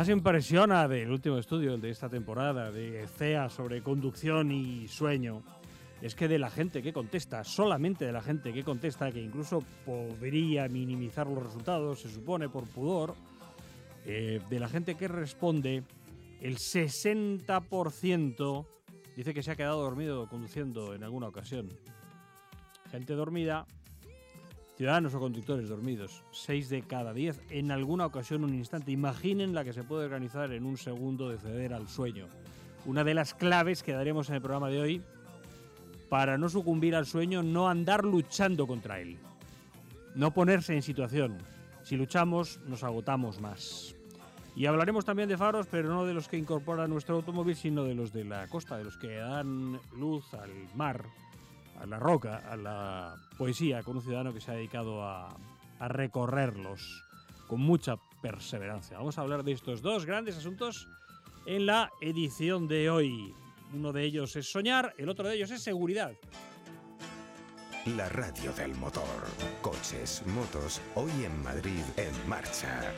Más impresiona del último estudio de esta temporada de CEA sobre conducción y sueño es que de la gente que contesta, solamente de la gente que contesta, que incluso podría minimizar los resultados, se supone por pudor, eh, de la gente que responde, el 60% dice que se ha quedado dormido conduciendo en alguna ocasión. Gente dormida Ciudadanos o conductores dormidos, 6 de cada 10 en alguna ocasión un instante. Imaginen la que se puede organizar en un segundo de ceder al sueño. Una de las claves que daremos en el programa de hoy para no sucumbir al sueño, no andar luchando contra él. No ponerse en situación. Si luchamos, nos agotamos más. Y hablaremos también de faros, pero no de los que incorpora nuestro automóvil, sino de los de la costa, de los que dan luz al mar a la roca, a la poesía, con un ciudadano que se ha dedicado a, recorrerlos con mucha perseverancia. Vamos a hablar de estos dos grandes asuntos en la edición de hoy. Uno de ellos es soñar, el otro de ellos es seguridad. La radio del motor. Coches, motos, hoy en Madrid, en marcha.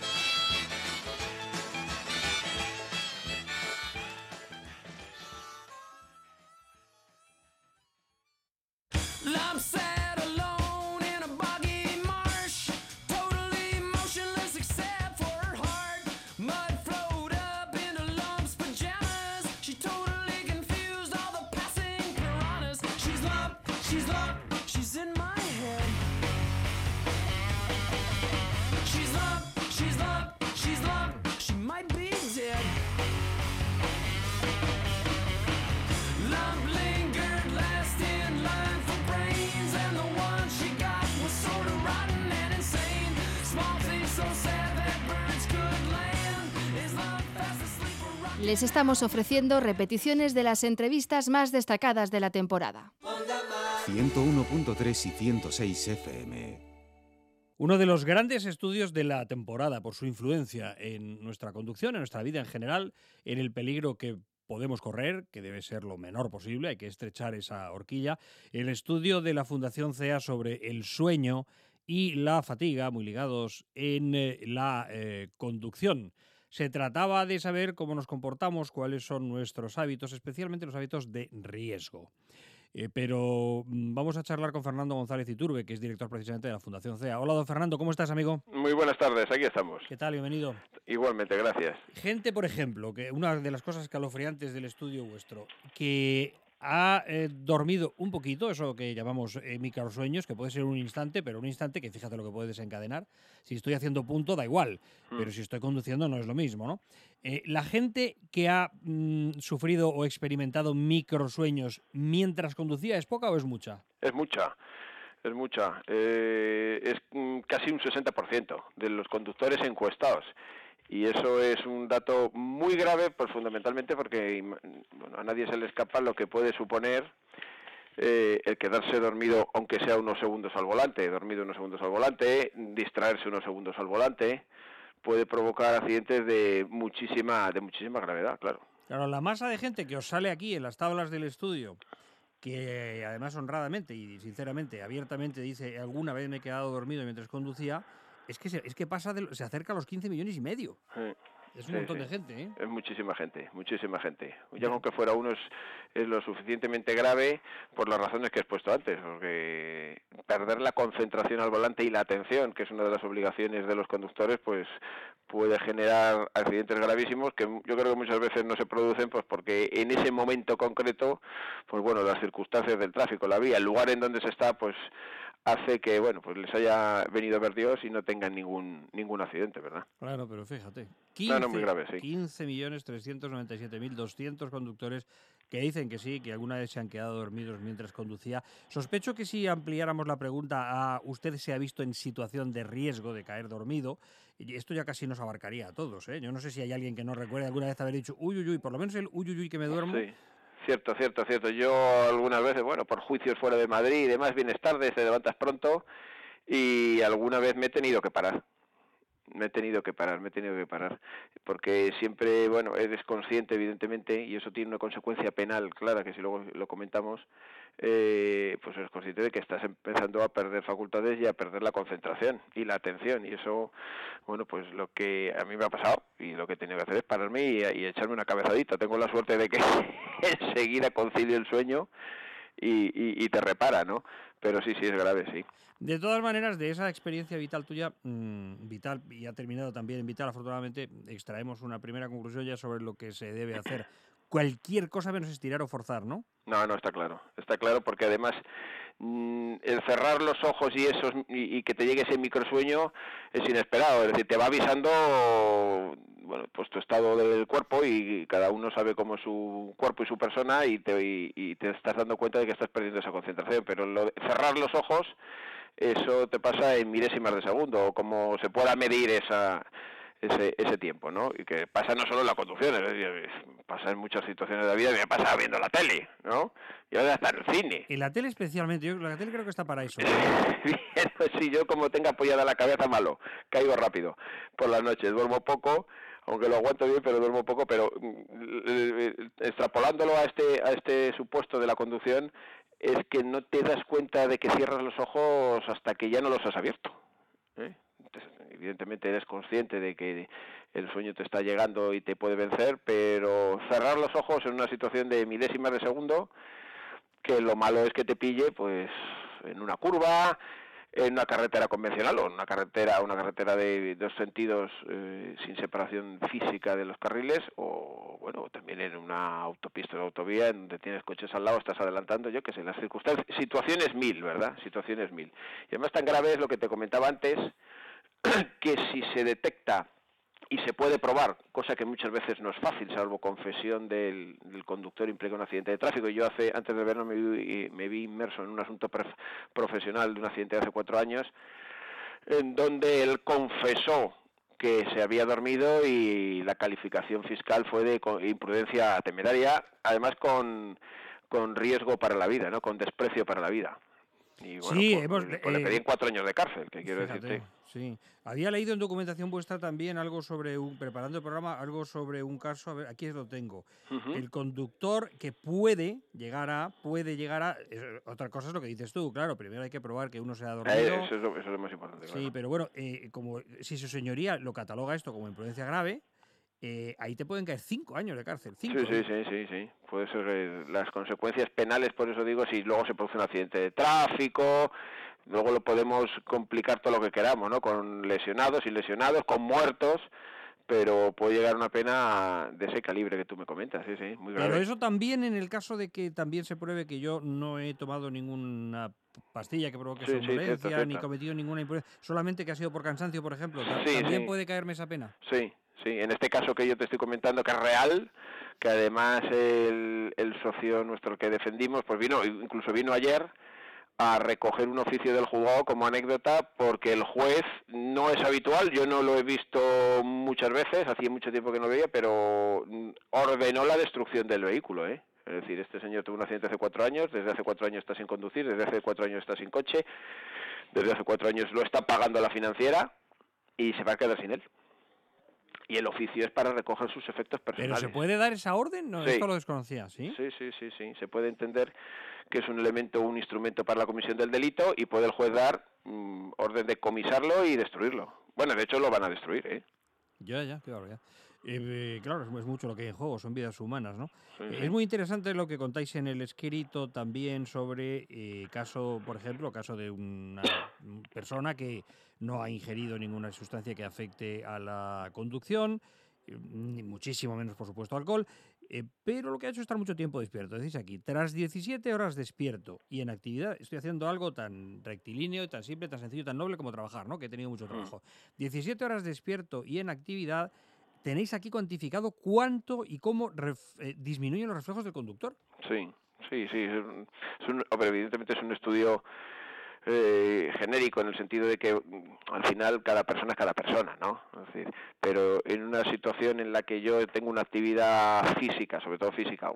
Estamos ofreciendo repeticiones de las entrevistas más destacadas de la temporada. 101.3 y 106 FM. Uno de los grandes estudios de la temporada por su influencia en nuestra conducción, en nuestra vida en general, en el peligro que podemos correr, que debe ser lo menor posible, hay que estrechar esa horquilla. El estudio de la Fundación CEA sobre el sueño y la fatiga, muy ligados en eh, la eh, conducción. Se trataba de saber cómo nos comportamos, cuáles son nuestros hábitos, especialmente los hábitos de riesgo. Eh, pero mm, vamos a charlar con Fernando González Iturbe, que es director precisamente de la Fundación CEA. Hola, don Fernando, ¿cómo estás, amigo? Muy buenas tardes, aquí estamos. ¿Qué tal? Bienvenido. Igualmente, gracias. Gente, por ejemplo, que una de las cosas calofriantes del estudio vuestro, que ha eh, dormido un poquito, eso que llamamos eh, microsueños, que puede ser un instante, pero un instante que fíjate lo que puede desencadenar. Si estoy haciendo punto, da igual, Mm. pero si estoy conduciendo no es lo mismo, ¿no? Eh, la gente que ha mm, sufrido o experimentado microsueños mientras conducía, ¿es poca o es mucha? Es mucha, es mucha. Eh, es mm, casi un 60% de los conductores encuestados. Y eso es un dato muy grave, pues fundamentalmente porque bueno, a nadie se le escapa lo que puede suponer eh, el quedarse dormido, aunque sea unos segundos al volante, dormido unos segundos al volante, distraerse unos segundos al volante, puede provocar accidentes de muchísima, de muchísima gravedad, claro. Claro, la masa de gente que os sale aquí en las tablas del estudio, que además honradamente y sinceramente, abiertamente dice alguna vez me he quedado dormido mientras conducía, es que se, es que pasa de, se acerca a los 15 millones y medio. Es un Sí, montón de gente, ¿eh? Es muchísima gente, muchísima gente. Ya aunque fuera uno es, es lo suficientemente grave por las razones que he expuesto antes, porque perder la concentración al volante y la atención, que es una de las obligaciones de los conductores, pues puede generar accidentes gravísimos que yo creo que muchas veces no se producen pues porque en ese momento concreto, pues bueno, las circunstancias del tráfico, la vía, el lugar en donde se está, pues hace que, bueno, pues les haya venido a ver Dios y no tengan ningún ningún accidente, ¿verdad? Claro, pero fíjate. No, no, muy grave, sí. 15.397.200 conductores que dicen que sí, que alguna vez se han quedado dormidos mientras conducía. Sospecho que si ampliáramos la pregunta a usted se ha visto en situación de riesgo de caer dormido, y esto ya casi nos abarcaría a todos. ¿eh? Yo no sé si hay alguien que no recuerde alguna vez haber dicho uy, uy, uy, por lo menos el uy, uy, uy que me duermo. Sí. Cierto, cierto, cierto. Yo algunas veces, bueno, por juicios fuera de Madrid y demás, vienes tarde, te levantas pronto y alguna vez me he tenido que parar. Me he tenido que parar, me he tenido que parar. Porque siempre, bueno, eres consciente, evidentemente, y eso tiene una consecuencia penal clara, que si luego lo comentamos, eh, pues eres consciente de que estás empezando a perder facultades y a perder la concentración y la atención. Y eso, bueno, pues lo que a mí me ha pasado y lo que he tenido que hacer es pararme y, y echarme una cabezadita. Tengo la suerte de que enseguida concilio el sueño y, y, y te repara, ¿no? Pero sí, sí, es grave, sí. De todas maneras, de esa experiencia vital tuya, mm, vital, y ha terminado también en vital, afortunadamente, extraemos una primera conclusión ya sobre lo que se debe hacer. Cualquier cosa menos estirar o forzar, ¿no? No, no, está claro. Está claro porque además mm, el cerrar los ojos y, esos, y, que te llegue ese microsueño es inesperado. Es decir, te va avisando bueno, pues tu estado del cuerpo y cada uno sabe cómo es su cuerpo y su persona y te, y, te estás dando cuenta de que estás perdiendo esa concentración. Pero lo cerrar los ojos, eso te pasa en milésimas de segundo, o como se pueda medir esa ese, ese tiempo, ¿no? Y que pasa no solo en la conducción, es decir, pasa en muchas situaciones de la vida, me pasa viendo la tele, ¿no? Y ahora hasta en el cine. En la tele especialmente, yo la tele creo que está para eso. Si yo como tenga apoyada la cabeza malo, caigo rápido por las noches, duermo poco, aunque lo aguanto bien, pero duermo poco, pero mm, extrapolándolo a este a este supuesto de la conducción es que no te das cuenta de que cierras los ojos hasta que ya no los has abierto. ¿eh? Entonces, evidentemente eres consciente de que el sueño te está llegando y te puede vencer, pero cerrar los ojos en una situación de milésimas de segundo, que lo malo es que te pille pues en una curva, en una carretera convencional o en una carretera una carretera de dos sentidos eh, sin separación física de los carriles o bueno también en una autopista o autovía en donde tienes coches al lado estás adelantando yo que sé las circunstancias situaciones mil verdad situaciones mil. Y además tan grave es lo que te comentaba antes que si se detecta y se puede probar, cosa que muchas veces no es fácil, salvo confesión del, del conductor implica un accidente de tráfico. Yo hace antes de verlo me vi, me vi inmerso en un asunto profesional de un accidente de hace cuatro años, en donde él confesó que se había dormido y la calificación fiscal fue de imprudencia temeraria, además con, con riesgo para la vida, ¿no? con desprecio para la vida. Y bueno, Sí, pues, hemos- pues le eh, pedían cuatro años de cárcel, que quiero Fíjate, decirte. Sí. Había leído en documentación vuestra también algo sobre un, preparando el programa, algo sobre un caso, a ver, aquí lo tengo. El conductor que puede llegar a, puede llegar a. otra cosa es lo que dices tú, claro, primero hay que probar que uno se ha Eh, dormido. eso, es lo, eso es lo más importante. Sí, claro. pero bueno, eh, como si su señoría lo cataloga esto como imprudencia grave, eh, ahí te pueden caer cinco años de cárcel. Cinco, Sí, sí, ¿eh? sí, sí, sí. Puede ser eh, las consecuencias penales, por eso digo, si luego se produce un accidente de tráfico, luego lo podemos complicar todo lo que queramos, ¿no? Con lesionados y lesionados, con muertos, pero puede llegar una pena de ese calibre que tú me comentas, sí, sí, muy grave. Pero eso también en el caso de que también se pruebe que yo no he tomado ninguna pastilla que provoque Sí, sí, cierto, somnolencia, ni cierto. cometido ninguna imprudencia, solamente que ha sido por cansancio, por ejemplo, también sí. puede caerme esa pena. Sí, sí, en este caso que yo te estoy comentando que es real, que además el, el socio nuestro que defendimos, pues vino, incluso vino ayer a recoger un oficio del juzgado como anécdota porque el juez no es habitual, yo no lo he visto muchas veces, hacía mucho tiempo que no lo veía, pero mm, ordenó la destrucción del vehículo, ¿eh? Es decir, este señor tuvo un accidente hace cuatro años, desde hace cuatro años está sin conducir, desde hace cuatro años está sin coche, desde hace cuatro años lo está pagando la financiera y se va a quedar sin él y el oficio es para recoger sus efectos Pero personales. ¿se puede dar esa orden? No, Sí. esto lo desconocía, ¿sí? Sí, sí, sí, sí. Se puede entender que es un elemento, un instrumento para la comisión del delito y puede el juez dar mm, orden de comisarlo y destruirlo. Bueno, de hecho lo van a destruir, ¿eh? Ya, ya, qué barbaridad. Eh, claro, es, mucho lo que hay en juego, son vidas humanas, ¿no? Sí, Eh, sí. Es muy interesante lo que contáis en el escrito también sobre eh, caso, por ejemplo, caso de una mm, persona que no ha ingerido ninguna sustancia que afecte a la conducción, eh, ni muchísimo menos, por supuesto, alcohol, Eh, pero lo que ha hecho es estar mucho tiempo despierto. Decís aquí, tras 17 horas despierto y en actividad, estoy haciendo algo tan rectilíneo, tan simple, tan sencillo, tan noble como trabajar, ¿no? Que he tenido mucho trabajo. 17 horas despierto y en actividad, tenéis aquí cuantificado cuánto y cómo eh, disminuyen los reflejos del conductor. Sí, sí, sí. Es un, es un- hombre, evidentemente es un estudio eh, genérico en el sentido de que mm, al final cada persona es cada persona, ¿no? Pero en una situación en la que yo tengo una actividad física, sobre todo física,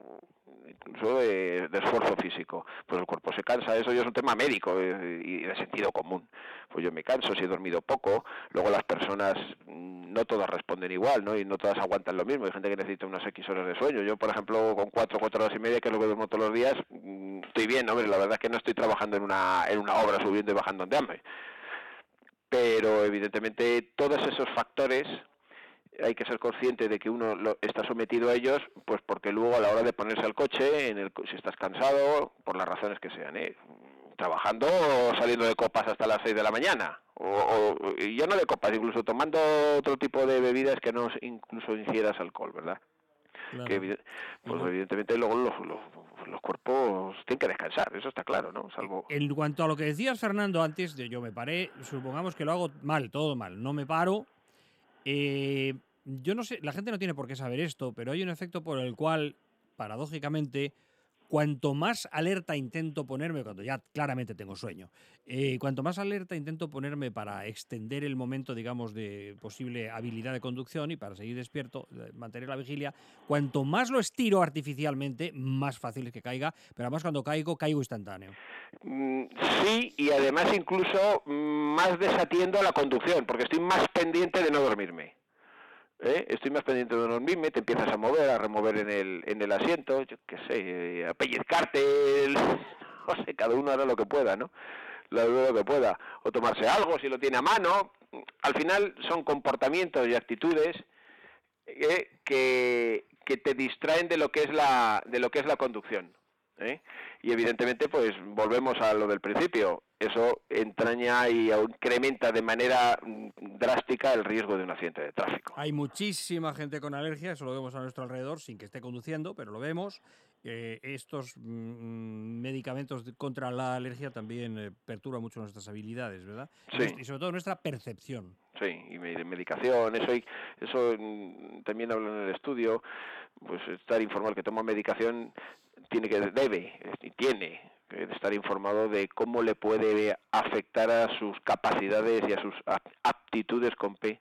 incluso de, de esfuerzo físico, pues el cuerpo se cansa, eso ya es un tema médico eh, y de sentido común. Pues yo me canso si he dormido poco, luego las personas mm, no todas responden igual, ¿no? Y no todas aguantan lo mismo, hay gente que necesita unas X horas de sueño. Yo, por ejemplo, con cuatro, cuatro horas y media, que es lo que duermo todos los días, mm, estoy bien, hombre, la verdad es que no estoy trabajando en una, en una obra subiendo y bajando de hambre. Pero evidentemente todos esos factores hay que ser consciente de que uno lo- está sometido a ellos, pues porque luego a la hora de ponerse al coche, en el, si estás cansado, por las razones que sean, ¿eh? Trabajando o saliendo de copas hasta las 6 de la mañana, o, o- y ya no de copas, incluso tomando otro tipo de bebidas que no incluso ingieras alcohol, ¿verdad? Que pues evidentemente luego los, los, los cuerpos tienen que descansar, eso está claro, ¿no? Salvo... En cuanto a lo que decías, Fernando, antes de yo me paré, supongamos que lo hago mal, todo mal, no me paro. eh, yo no sé, la gente no tiene por qué saber esto, pero hay un efecto por el cual, paradójicamente, cuanto más alerta intento ponerme, cuando ya claramente tengo sueño, eh, cuanto más alerta intento ponerme para extender el momento, digamos, de posible habilidad de conducción y para seguir despierto, eh, mantener la vigilia, cuanto más lo estiro artificialmente, más fácil es que caiga, pero además cuando caigo, caigo instantáneo. Mm, Sí, y además incluso mm, más desatiendo la conducción, porque estoy más pendiente de no dormirme. ¿Eh? Estoy más pendiente de no dormirme, te empiezas a mover, a remover en el, en el asiento, yo qué sé, eh, a pellizcarte, el- no sé, cada uno hará lo que pueda, ¿no? Lo que pueda. O tomarse algo si lo tiene a mano. Al final son comportamientos y actitudes eh, que, que te distraen de lo que es la, de lo que es la conducción. ¿Eh? Y evidentemente, pues volvemos a lo del principio. Eso entraña y incrementa de manera mm, drástica el riesgo de un accidente de tráfico. Hay muchísima gente con alergia, eso lo vemos a nuestro alrededor, sin que esté conduciendo, pero lo vemos. Eh, estos mm, medicamentos de- contra la alergia también eh, perturban mucho nuestras habilidades, ¿verdad? Sí. Y sobre todo nuestra percepción. Sí, y me- medicación, eso, y- eso mm, también hablo en el estudio, pues estar informado, el que toma medicación tiene que, debe, y tiene que estar informado de cómo le puede afectar a sus capacidades y a sus ap- aptitudes con P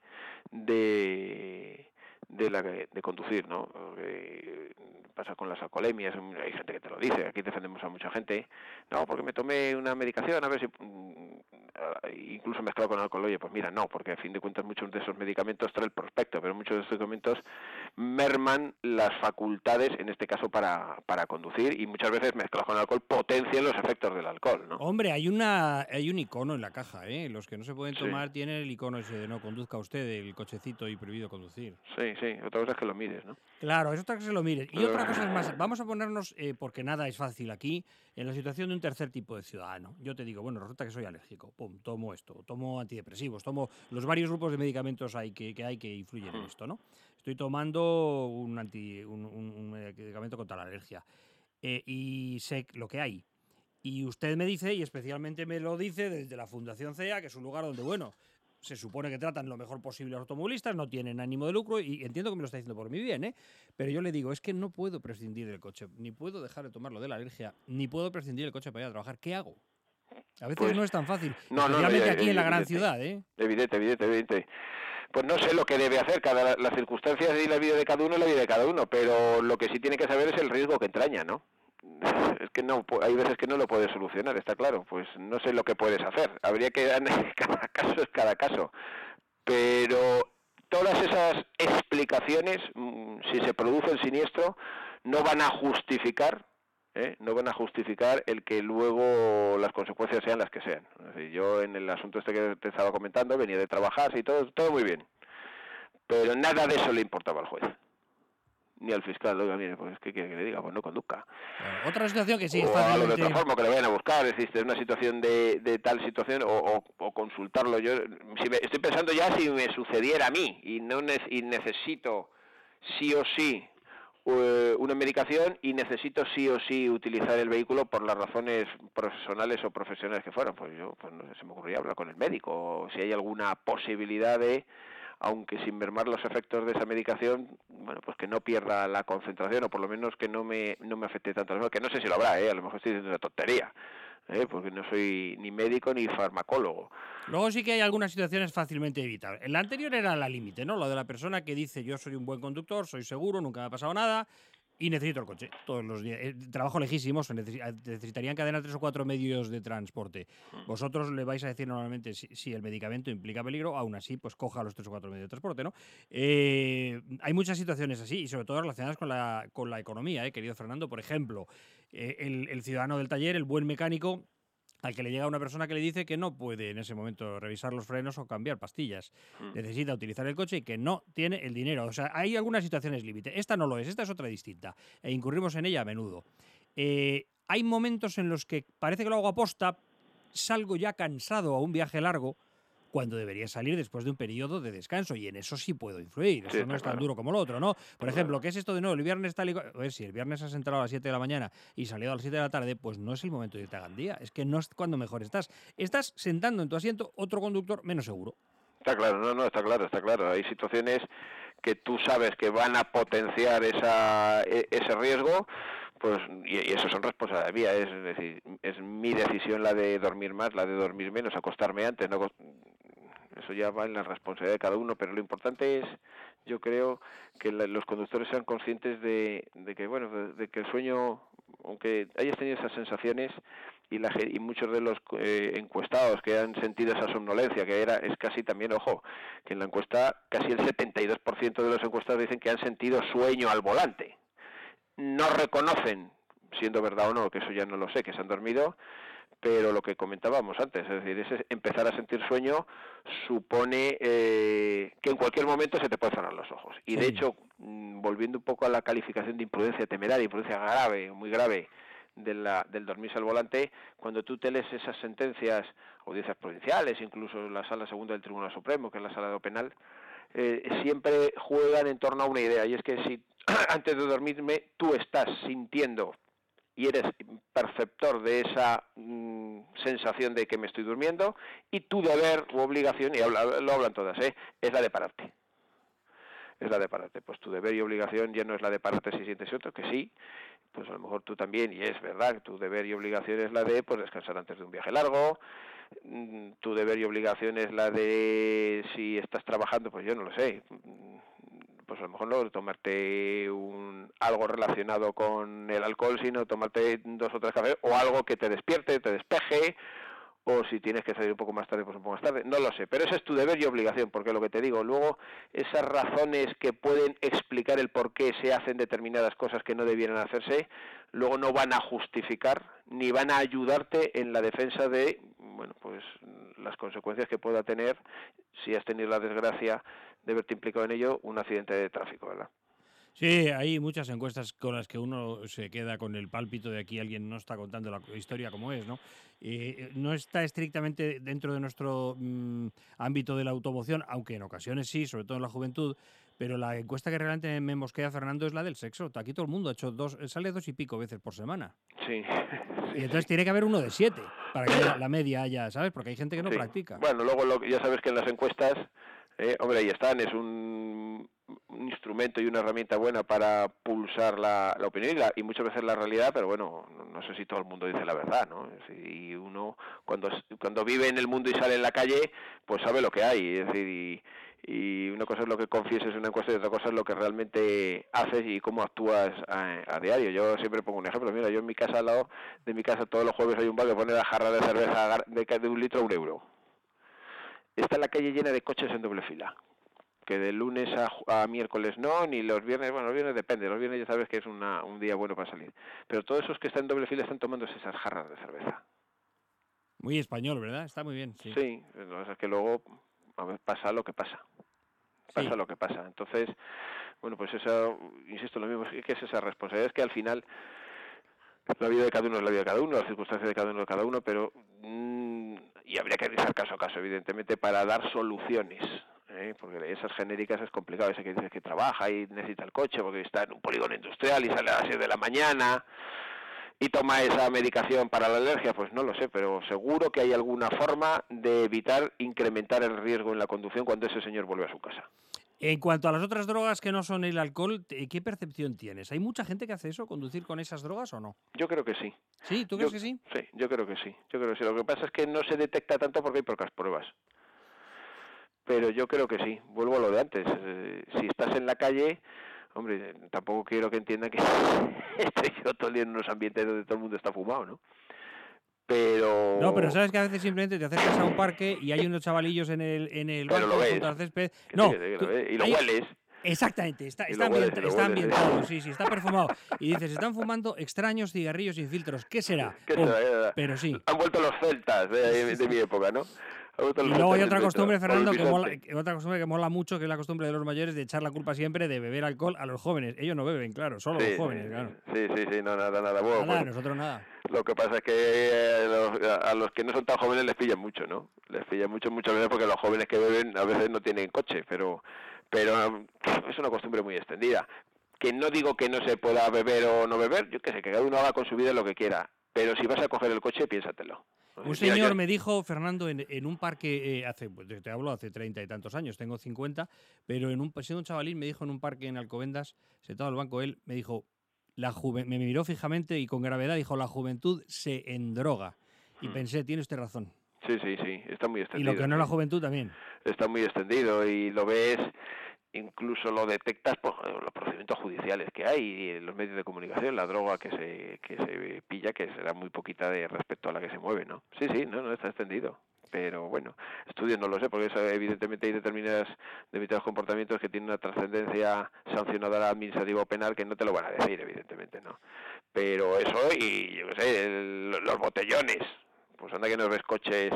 de, de, la, de conducir, ¿no? Porque pasa con las alcoholemias, hay gente que te lo dice, aquí defendemos a mucha gente, no, porque me tomé una medicación, a ver si, mm, incluso mezclado con alcohol, oye, pues mira, no, porque a fin de cuentas muchos de esos medicamentos traen el prospecto, pero muchos de estos medicamentos merman las facultades, en este caso para, para conducir, y muchas veces mezclados con alcohol potencian los efectos del alcohol, ¿no? Hombre, hay una hay un icono en la caja, ¿eh? Los que no se pueden Sí. tomar tienen el icono ese de no conduzca usted, el cochecito y prohibido conducir. Sí, sí, otra cosa es que lo mires, ¿no? Claro, es otra cosa que lo mires. Y Pero- otra cosa es más, vamos a ponernos, eh, porque nada es fácil aquí, en la situación de un tercer tipo de ciudadano. Yo te digo, bueno, resulta que soy alérgico, pum, tomo esto, tomo antidepresivos, tomo los varios grupos de medicamentos hay que, que hay que influyen en Hmm. esto, ¿no? Estoy tomando un, anti, un, un- un medicamento contra la alergia eh, y sé lo que hay. Y usted me dice, y especialmente me lo dice desde la Fundación CEA, que es un lugar donde, bueno, se supone que tratan lo mejor posible a los automovilistas, no tienen ánimo de lucro, y entiendo que me lo está diciendo por mi bien, ¿eh? Pero yo le digo, es que no puedo prescindir del coche, ni puedo dejar de tomarlo de la alergia, ni puedo prescindir del coche para ir a trabajar. ¿Qué hago? A veces Pues, no es tan fácil. no, no, aquí en la gran ciudad, ¿eh? Evidente, evidente, evidente. Pues no sé lo que debe hacer, cada las circunstancias y la vida de cada uno es la vida de cada uno, pero lo que sí tiene que saber es el riesgo que entraña, ¿no? Es que no, hay veces que no lo puedes solucionar, está claro. Pues no sé lo que puedes hacer. Habría que cada caso es cada caso. Pero todas esas explicaciones, mm, si se produce el siniestro, no van a justificar ¿eh? no van a justificar el que luego las consecuencias sean las que sean. Yo en el asunto este que te estaba comentando venía de trabajar y todo, todo muy bien, pero nada de eso le importaba al juez ni al fiscal. Oiga, mire, pues ¿qué quiere que le diga? Pues no conduzca. Otra situación que sí o a lo de fácilmente... otra forma, que le vayan a buscar, es decir, si es una situación de, de tal situación, o, o- o consultarlo. Yo si me- estoy pensando ya si me sucediera a mí y no ne- y necesito sí o sí eh, una medicación y necesito sí o sí utilizar el vehículo por las razones personales o profesionales que fueran. Pues yo, pues no sé, se me ocurría hablar con el médico o si hay alguna posibilidad de aunque sin mermar los efectos de esa medicación, bueno, pues que no pierda la concentración o por lo menos que no me, no me afecte tanto. Que no sé si lo habrá, ¿eh? a lo mejor estoy diciendo una tontería, ¿eh? porque no soy ni médico ni farmacólogo. Luego sí que hay algunas situaciones fácilmente evitables. En la anterior era la límite, ¿no? Lo de la persona que dice yo soy un buen conductor, soy seguro, nunca me ha pasado nada y necesito el coche todos los días. Eh, trabajo lejísimo, se necesi- eh, necesitarían cadenar tres o cuatro medios de transporte. Vosotros le vais a decir normalmente si, si el medicamento implica peligro, aún así, pues coja los tres o cuatro medios de transporte, ¿no? Eh, hay muchas situaciones así y sobre todo relacionadas con la, con la economía, ¿eh, querido Fernando. Por ejemplo, eh, el, el ciudadano del taller, el buen mecánico, al que le llega una persona que le dice que no puede en ese momento revisar los frenos o cambiar pastillas. Necesita utilizar el coche y que no tiene el dinero. O sea, hay algunas situaciones límite. Esta no lo es, esta es otra distinta. E incurrimos en ella a menudo. Eh, hay momentos en los que parece que lo hago aposta, salgo ya cansado a un viaje largo, cuando debería salir después de un periodo de descanso. Y en eso sí puedo influir. Eso no es tan claro. duro como lo otro, ¿no? Por ejemplo, ¿qué es esto de no? El viernes tal y A ver, si el viernes has entrado a las 7 de la mañana y salido a las 7 de la tarde, pues no es el momento de irte a Gandía. Es que no es cuando mejor estás. Estás sentando en tu asiento otro conductor menos seguro. Está claro, no, no, está claro, está claro. Hay situaciones que tú sabes que van a potenciar esa, e- ese riesgo, pues y, eso son responsabilidad mía, es decir, es mi decisión la de dormir más, la de dormir menos, acostarme antes, no eso ya va en la responsabilidad de cada uno, pero lo importante es, yo creo, que la- los conductores sean conscientes de, que, bueno, de, que el sueño, aunque hayas tenido esas sensaciones, y, la, y muchos de los eh, encuestados que han sentido esa somnolencia, que era es casi también, ojo, que en la encuesta casi el 72% de los encuestados dicen que han sentido sueño al volante. No reconocen, siendo verdad o no, que eso ya no lo sé, que se han dormido, pero lo que comentábamos antes, es decir, ese empezar a sentir sueño supone eh, que en cualquier momento se te pueden cerrar los ojos. Y de hecho, mm, volviendo un poco a la calificación de imprudencia temeraria, imprudencia grave, muy grave, de la, del dormirse al volante, cuando tú te lees esas sentencias, audiencias provinciales, incluso la sala segunda del Tribunal Supremo, que es la sala de lo penal, eh, siempre juegan en torno a una idea, y es que si antes de dormirme tú estás sintiendo y eres perceptor de esa mm, sensación de que me estoy durmiendo, y tu deber u obligación, y habla- lo hablan todas, ¿eh? es la de pararte. Es la de pararte. Pues tu deber y obligación ya no es la de pararte si sientes otro, que sí, pues a lo mejor tú también, y es verdad, tu deber y obligación es la de pues descansar antes de un viaje largo, mm, tu deber y obligación es la de si estás trabajando, pues yo no lo sé, pues a lo mejor no tomarte un, algo relacionado con el alcohol, sino tomarte dos o tres cafés o algo que te despierte, te despeje, o si tienes que salir un poco más tarde, pues un poco más tarde, no lo sé, pero ese es tu deber y obligación, porque lo que te digo, luego esas razones que pueden explicar el por qué se hacen determinadas cosas que no debieran hacerse, luego no van a justificar ni van a ayudarte en la defensa de, bueno, pues las consecuencias que pueda tener si has tenido la desgracia de verte implicado en ello un accidente de tráfico, ¿verdad? Sí, hay muchas encuestas con las que uno se queda con el pálpito de aquí alguien no está contando la historia como es, ¿no? Eh, no está estrictamente dentro de nuestro mm, ámbito de la automoción, aunque en ocasiones sí, sobre todo en la juventud, pero la encuesta que realmente me mosquea, Fernando, es la del sexo. Aquí todo el mundo ha hecho dos, sale dos y pico veces por semana. Sí. Y entonces tiene que haber uno de siete para que la, media haya, ¿sabes? Porque hay gente que no Sí. practica. Bueno, luego lo, ya sabes que en las encuestas, eh, hombre, ahí están, es un, un instrumento y una herramienta buena para pulsar la, la opinión y, la- y muchas veces la realidad, pero bueno, no, no sé si todo el mundo dice la verdad, ¿no? Y uno cuando, cuando vive en el mundo y sale en la calle, pues sabe lo que hay, es decir, y, y una cosa es lo que confieses en una encuesta y otra cosa es lo que realmente haces y cómo actúas a, diario. Yo siempre pongo un ejemplo, mira, yo en mi casa al lado de mi casa todos los jueves hay un bar que pone la jarra de cerveza de, de un litro a un euro está la calle llena de coches en doble fila. Que de lunes a, a miércoles no, ni los viernes, bueno, los viernes depende, los viernes ya sabes que es una, un día bueno para salir. Pero todos esos que están en doble fila están tomando esas jarras de cerveza. Muy español, ¿verdad? Está muy bien. Sí. Sí, lo que pasa es que luego a ver, pasa lo que pasa. Pasa Sí. lo que pasa. Entonces, bueno, pues eso, insisto, lo mismo, es que es esa responsabilidad, es que al final la vida de cada uno es la vida de cada uno, las circunstancias de cada uno es de cada uno, pero mm, y habría que analizar caso a caso, evidentemente, para dar soluciones. ¿Eh? porque esas genéricas es complicado, ese que dice que trabaja y necesita el coche porque está en un polígono industrial y sale a las 6 de la mañana y toma esa medicación para la alergia, pues no lo sé, pero seguro que hay alguna forma de evitar incrementar el riesgo en la conducción cuando ese señor vuelve a su casa. En cuanto a las otras drogas que no son el alcohol, ¿qué percepción tienes? ¿Hay mucha gente que hace eso, conducir con esas drogas o no? Yo creo que sí. ¿Sí? ¿Tú Yo- crees que sí? Sí, yo creo que sí. Yo creo que sí. Lo que pasa es que no se detecta tanto porque hay pocas pruebas. Pero yo creo que sí. Vuelvo a lo de antes. Eh, si estás en la calle, hombre, tampoco quiero que entiendan que estoy yo todo el día en unos ambientes donde todo el mundo está fumado, ¿no? Pero... No, pero sabes que a veces simplemente te acercas a un parque y hay unos chavalillos en el, en el Pero lo banco ves. junto al césped. No, sí, sí, lo ves, y lo hay- hueles. Exactamente, está, está, hueles, lo está ambientado, sí, sí, está perfumado. Y dices, están fumando extraños cigarrillos sin filtros. ¿Qué será? ¿Qué será? Pero sí. Han vuelto los celtas de, de mi época, ¿no? Y luego hay otra costumbre, Fernando, que mola, otra costumbre que mola mucho, que es la costumbre de los mayores de echar la culpa siempre de beber alcohol a los jóvenes. Ellos no beben, claro, solo Sí, los jóvenes, claro. Sí, sí, sí, no, nada, nada. Bueno, Nada, pues, nosotros nada. Lo que pasa es que eh, los- a a los que no son tan jóvenes les pillan mucho, ¿no? Les pillan mucho muchas veces porque los jóvenes que beben a veces no tienen coche, pero pero es una costumbre muy extendida. Que no digo que no se pueda beber o no beber, yo qué sé, que cada uno haga con su vida lo que quiera, pero si vas a coger el coche, piénsatelo. Un señor yo- me dijo, Fernando, en, en un parque, eh, hace, pues, te hablo hace treinta y tantos años, tengo 50, pero en un, siendo un chavalín me dijo en un parque en Alcobendas, sentado al banco él, me dijo, la juve- me miró fijamente y con gravedad dijo, la juventud se endroga. Y Hmm. pensé, tiene usted razón. Sí, sí, sí, está muy Y extendido. lo que no es la juventud también. está muy extendido y lo ves, incluso lo detectas por los procedimientos judiciales que hay y los medios de comunicación, la droga que se, que se pilla, que será muy poquita de respecto a la que se mueve, ¿no? Sí, sí, no, no está extendido. Pero bueno, estudios no lo sé, porque eso, evidentemente hay determinadas, determinados comportamientos que tienen una trascendencia sancionadora administrativa o penal que no te lo van a decir, evidentemente, ¿no? Pero eso y, yo qué sé, el- los botellones, pues anda que no ves coches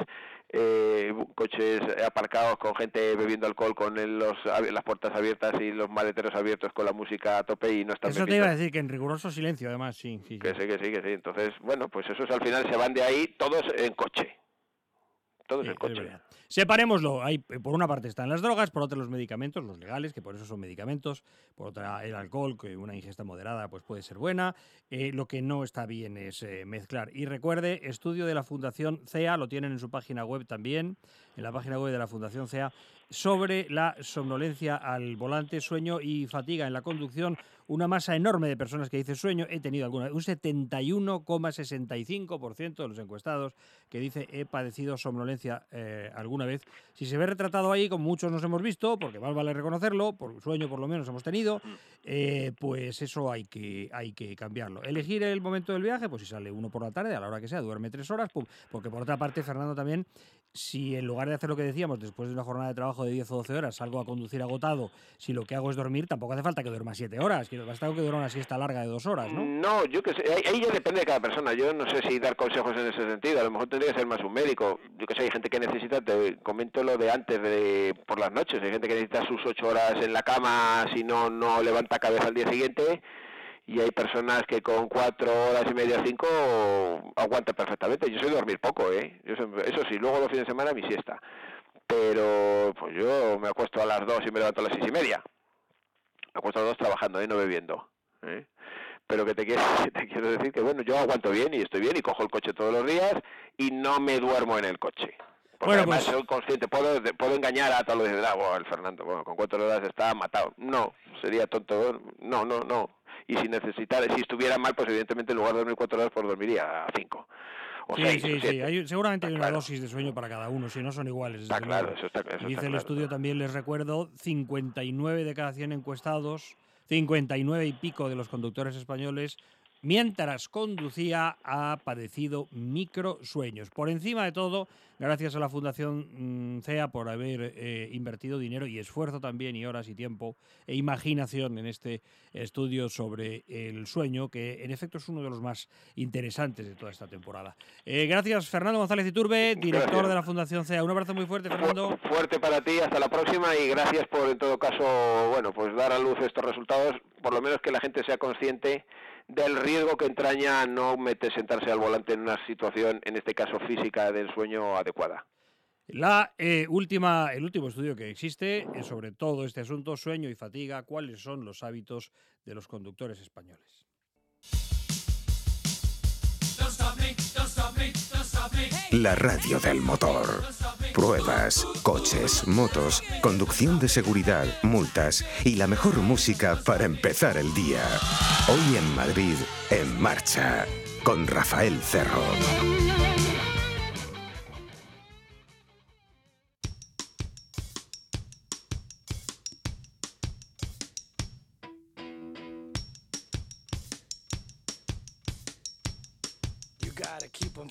eh, coches aparcados con gente bebiendo alcohol con el- los, las puertas abiertas y los maleteros abiertos con la música a tope y no están Eso te iba a decir, que en riguroso silencio, además, sí, sí. Que sí, que sí, que sí. Entonces, bueno, pues esos al final se van de ahí todos en coche. Sí, en es coche. verdad. Separémoslo. Hay, por una parte están las drogas, por otra los medicamentos, los legales, que por eso son medicamentos. Por otra el alcohol, que una ingesta moderada pues puede ser buena. Eh, lo que no está bien es eh, mezclar. Y recuerde, estudio de la Fundación CEA, lo tienen en su página web también, en la página web de la Fundación CEA, sobre la somnolencia al volante, sueño y fatiga en la conducción. Una masa enorme de personas que dice sueño, he tenido alguna, un 71,65% de los encuestados que dice he padecido somnolencia eh, alguna vez. Si se ve retratado ahí, como muchos nos hemos visto, porque más vale reconocerlo, por sueño por lo menos hemos tenido, eh, pues eso hay que, hay que cambiarlo. Elegir el momento del viaje, pues si sale uno por la tarde, a la hora que sea, duerme tres horas, pum, porque por otra parte, Fernando también, si en lugar de hacer lo que decíamos, después de una jornada de trabajo de 10 o 12 horas, salgo a conducir agotado, si lo que hago es dormir, tampoco hace falta que duerma 7 horas, que basta que duerma una siesta larga de dos horas, ¿no? No, yo que sé, ahí, ya depende de cada persona. Yo no sé si dar consejos en ese sentido. A lo mejor tendría que ser más un médico. Yo que sé, hay gente que necesita, te comento lo de antes de por las noches. Hay gente que necesita sus ocho horas en la cama, si no, no levanta cabeza al día siguiente. Y hay personas que con cuatro horas y media, cinco, aguantan perfectamente. Yo soy dormir poco, ¿eh? Yo eso sí, luego los fines de semana mi siesta. Pero pues yo me acuesto a las dos y me levanto a las seis y media. Me acuesto a las dos trabajando, ¿eh? No bebiendo. ¿eh? pero que te quiero, te quiero decir que bueno, yo aguanto bien y estoy bien y cojo el coche todos los días y no me duermo en el coche. Porque Bueno, además pues- soy consciente, puedo, puedo engañar a todos los que dicen, ah, bueno, el Fernando, bueno, con cuatro horas está matado. No, sería tonto, no, no, no. Y si necesitara, si estuviera mal, pues evidentemente en lugar de dormir cuatro horas, pues dormiría a cinco. O Sí, seis, sí, o sí. Hay- seguramente hay una claro. dosis de sueño para cada uno, si no son iguales. Está claro, eso está, eso está Dice el claro. estudio también, les recuerdo, 59 de cada 100 encuestados, 59 y pico de los conductores españoles, mientras conducía, ha padecido microsueños. Por encima de todo, gracias a la Fundación mm, CEA por haber eh, invertido dinero y esfuerzo también, y horas y tiempo, e imaginación en este estudio sobre el sueño, que en efecto es uno de los más interesantes de toda esta temporada. Eh, gracias, Fernando González Iturbe, director Gracias. de la Fundación CEA. Un abrazo muy fuerte, Fernando. Fu- Fuerte para ti, hasta la próxima y gracias por en todo caso, bueno, pues dar a luz estos resultados, por lo menos que la gente sea consciente del riesgo que entraña no mete sentarse al volante en una situación, en este caso física del sueño adecuada. La eh, última, el último estudio que existe sobre todo este asunto, sueño y fatiga, cuáles son los hábitos de los conductores españoles. La radio del motor. Pruebas, coches, motos, conducción de seguridad, multas y la mejor música para empezar el día. Hoy en Madrid, en marcha, con Rafael Cerro.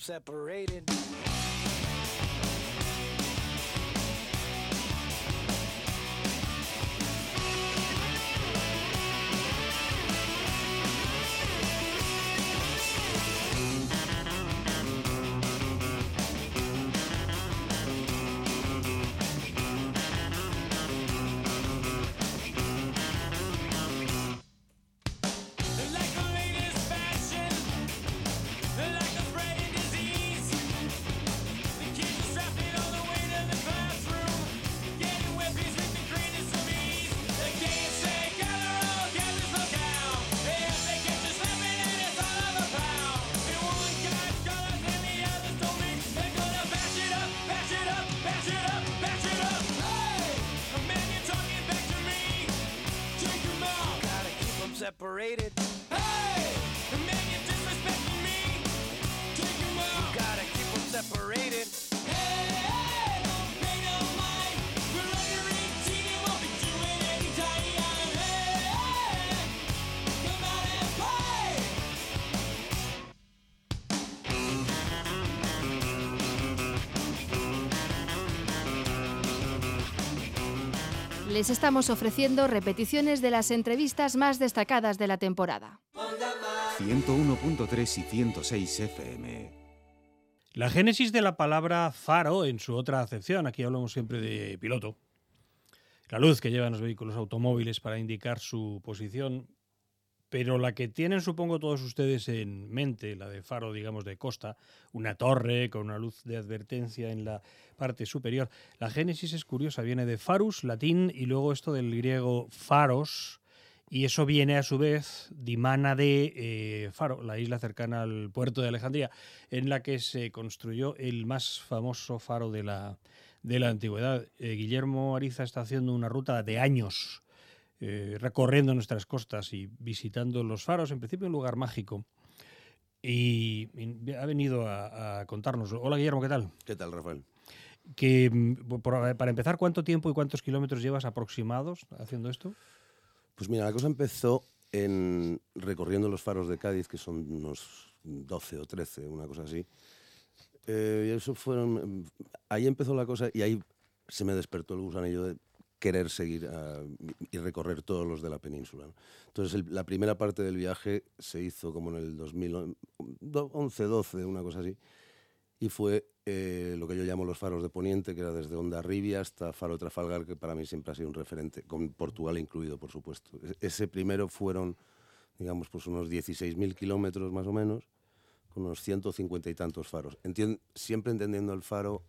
Separated. Les estamos ofreciendo repeticiones de las entrevistas más destacadas de la temporada. 101.3 y 106 FM. La génesis de la palabra faro en su otra acepción, aquí hablamos siempre de piloto, la luz que llevan los vehículos automóviles para indicar su posición, pero la que tienen supongo todos ustedes en mente, la de faro digamos de costa, una torre con una luz de advertencia en la parte superior, la génesis es curiosa, viene de farus, latín, y luego esto del griego faros, y eso viene a su vez dimana de eh, Faro, la isla cercana al puerto de Alejandría, en la que se construyó el más famoso faro de la, de la antigüedad. Eh, Guillermo Ariza está haciendo una ruta de años eh, recorriendo nuestras costas y visitando los faros, en principio un lugar mágico. Y, y ha venido a, a contarnos. Hola Guillermo, ¿qué tal? ¿Qué tal, Rafael? Que, mm, por- para empezar, ¿cuánto tiempo y cuántos kilómetros llevas aproximados haciendo esto? Pues mira, la cosa empezó en recorriendo los faros de Cádiz, que son unos 12 o 13, una cosa así. Eh, y eso fueron. Ahí empezó la cosa y ahí se me despertó el gusanillo de querer seguir ah, y recorrer todos los de la península. Entonces, la primera parte del viaje se hizo como en el 2011, 12, una cosa así. Y fue eh, lo que yo llamo los faros de Poniente, que era desde Ondarribia hasta Faro Trafalgar, que para mí siempre ha sido un referente, con Portugal incluido, por supuesto. E- Ese primero fueron, digamos, pues unos 16.000 kilómetros más o menos, con unos 150 y tantos faros. Siempre entendiendo el faro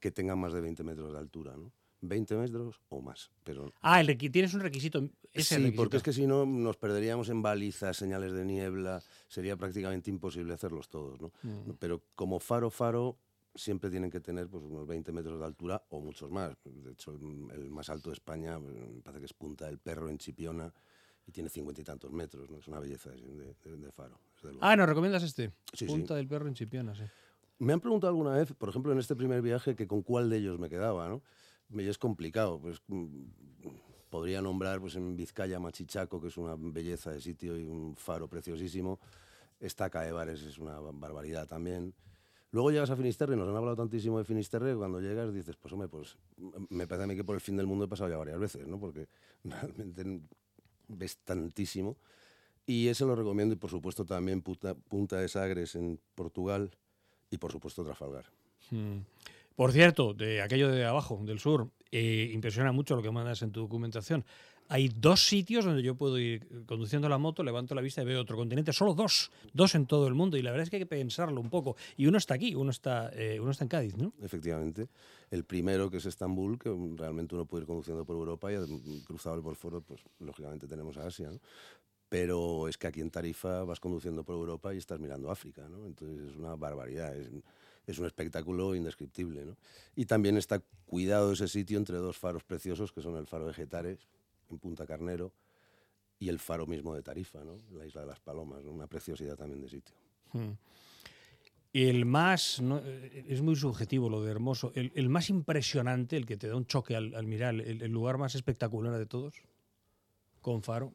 que tenga más de 20 metros de altura, ¿no? 20 metros o más, pero Ah, el tienes un requisito. el sí, requisito. porque es que si no nos perderíamos en balizas, señales de niebla, sería prácticamente imposible hacerlos todos, ¿no? Mm. Pero como faro, faro, siempre tienen que tener pues, unos 20 metros de altura o muchos más. De hecho, el, el más alto de España, me parece que es Punta del Perro en Chipiona y tiene cincuenta y tantos metros, ¿no? Es una belleza de, de- de faro. Ah, ¿nos recomiendas este? Sí, sí. Punta del Perro en Chipiona, sí. Me han preguntado alguna vez, por ejemplo, en este primer viaje, que con cuál de ellos me quedaba, ¿no? Es complicado, pues mm, podría nombrar pues en Vizcaya Machichaco, que es una belleza de sitio y un faro preciosísimo. Estaca de Bares es una barbaridad también. Luego llegas a Finisterre, nos han hablado tantísimo de Finisterre, cuando llegas dices, pues hombre, pues m- me parece a mí que por el fin del mundo he pasado ya varias veces, ¿no? Porque realmente ves tantísimo. Y ese lo recomiendo y por supuesto también Punta, Punta de Sagres en Portugal y por supuesto Trafalgar. Mm. Por cierto, de aquello de abajo, del sur, eh, impresiona mucho lo que mandas en tu documentación. Hay dos sitios donde yo puedo ir conduciendo la moto, levanto la vista y veo otro continente. Solo dos, dos en todo el mundo. Y la verdad es que hay que pensarlo un poco. Y uno está aquí, uno está, eh, uno está en Cádiz, ¿no? Efectivamente. El primero, que es Estambul, que realmente uno puede ir conduciendo por Europa y cruzado el Bósforo, pues lógicamente tenemos a Asia, ¿no? Pero es que aquí en Tarifa vas conduciendo por Europa y estás mirando África, ¿no? Entonces es una barbaridad, es, es un espectáculo indescriptible, ¿no? Y también está cuidado ese sitio entre dos faros preciosos, que son el faro de Getares, en Punta Carnero, y el faro mismo de Tarifa, ¿no? La isla de las Palomas, una preciosidad también de sitio. El más, no, eh, es muy subjetivo lo de hermoso, el, más impresionante, el que te da un choque al, mirar, el lugar más espectacular de todos, con faro.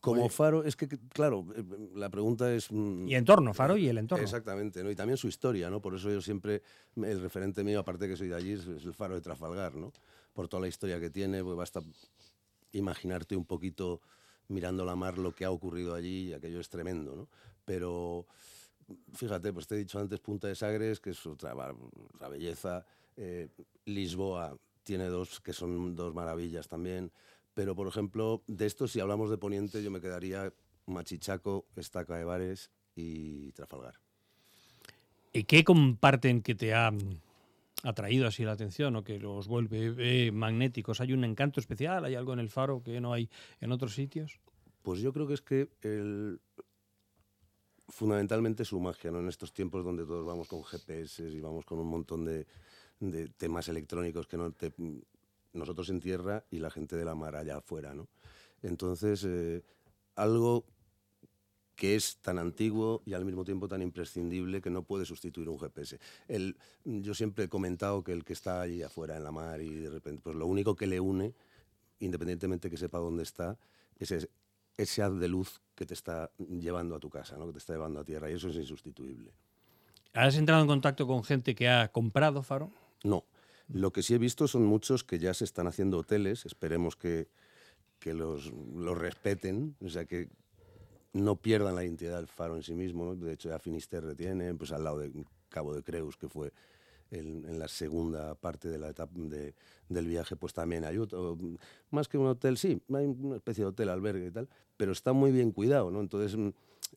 Como Oye. faro, es que, claro, eh, la pregunta es... mm, Y entorno, faro y el entorno. Exactamente, ¿no? Y también su historia, ¿no? Por eso yo siempre, el referente mío, aparte que soy de allí, es, el faro de Trafalgar, ¿no? Por toda la historia que tiene, pues basta imaginarte un poquito mirando la mar lo que ha ocurrido allí y aquello es tremendo, ¿no? Pero fíjate, pues te he dicho antes Punta de Sagres, que es otra, otra belleza, eh, Lisboa tiene dos que son dos maravillas también, pero por ejemplo, de estos, si hablamos de Poniente, yo me quedaría Machichaco, Estaca de Bares y Trafalgar. ¿Y qué comparten que te ha atraído así la atención o que los vuelve eh, magnéticos? ¿Hay un encanto especial? ¿Hay algo en el faro que no hay en otros sitios? Pues yo creo que es que el, fundamentalmente su magia, ¿no? En estos tiempos donde todos vamos con GPS y vamos con un montón de, de temas electrónicos que no te, nosotros en tierra y la gente de la mar allá afuera, ¿no? Entonces, eh, algo que es tan antiguo y al mismo tiempo tan imprescindible que no puede sustituir un GPS. El, yo siempre he comentado que el que está allí afuera en la mar y de repente, pues lo único que le une, independientemente que sepa dónde está, es ese, ese haz de luz que te está llevando a tu casa, ¿no? que te está llevando a tierra, y eso es insustituible. ¿Has entrado en contacto con gente que ha comprado faro? No, lo que sí he visto son muchos que ya se están haciendo hoteles, esperemos que, que los, los respeten, o sea, que no pierdan la identidad del faro en sí mismo. ¿no? De hecho, ya Finisterre tiene, pues al lado de Cabo de Creus, que fue el- en la segunda parte de la etapa de- del viaje, pues también hay otro. Más que un hotel, sí, hay una especie de hotel, albergue y tal, pero está muy bien cuidado, ¿no? Entonces,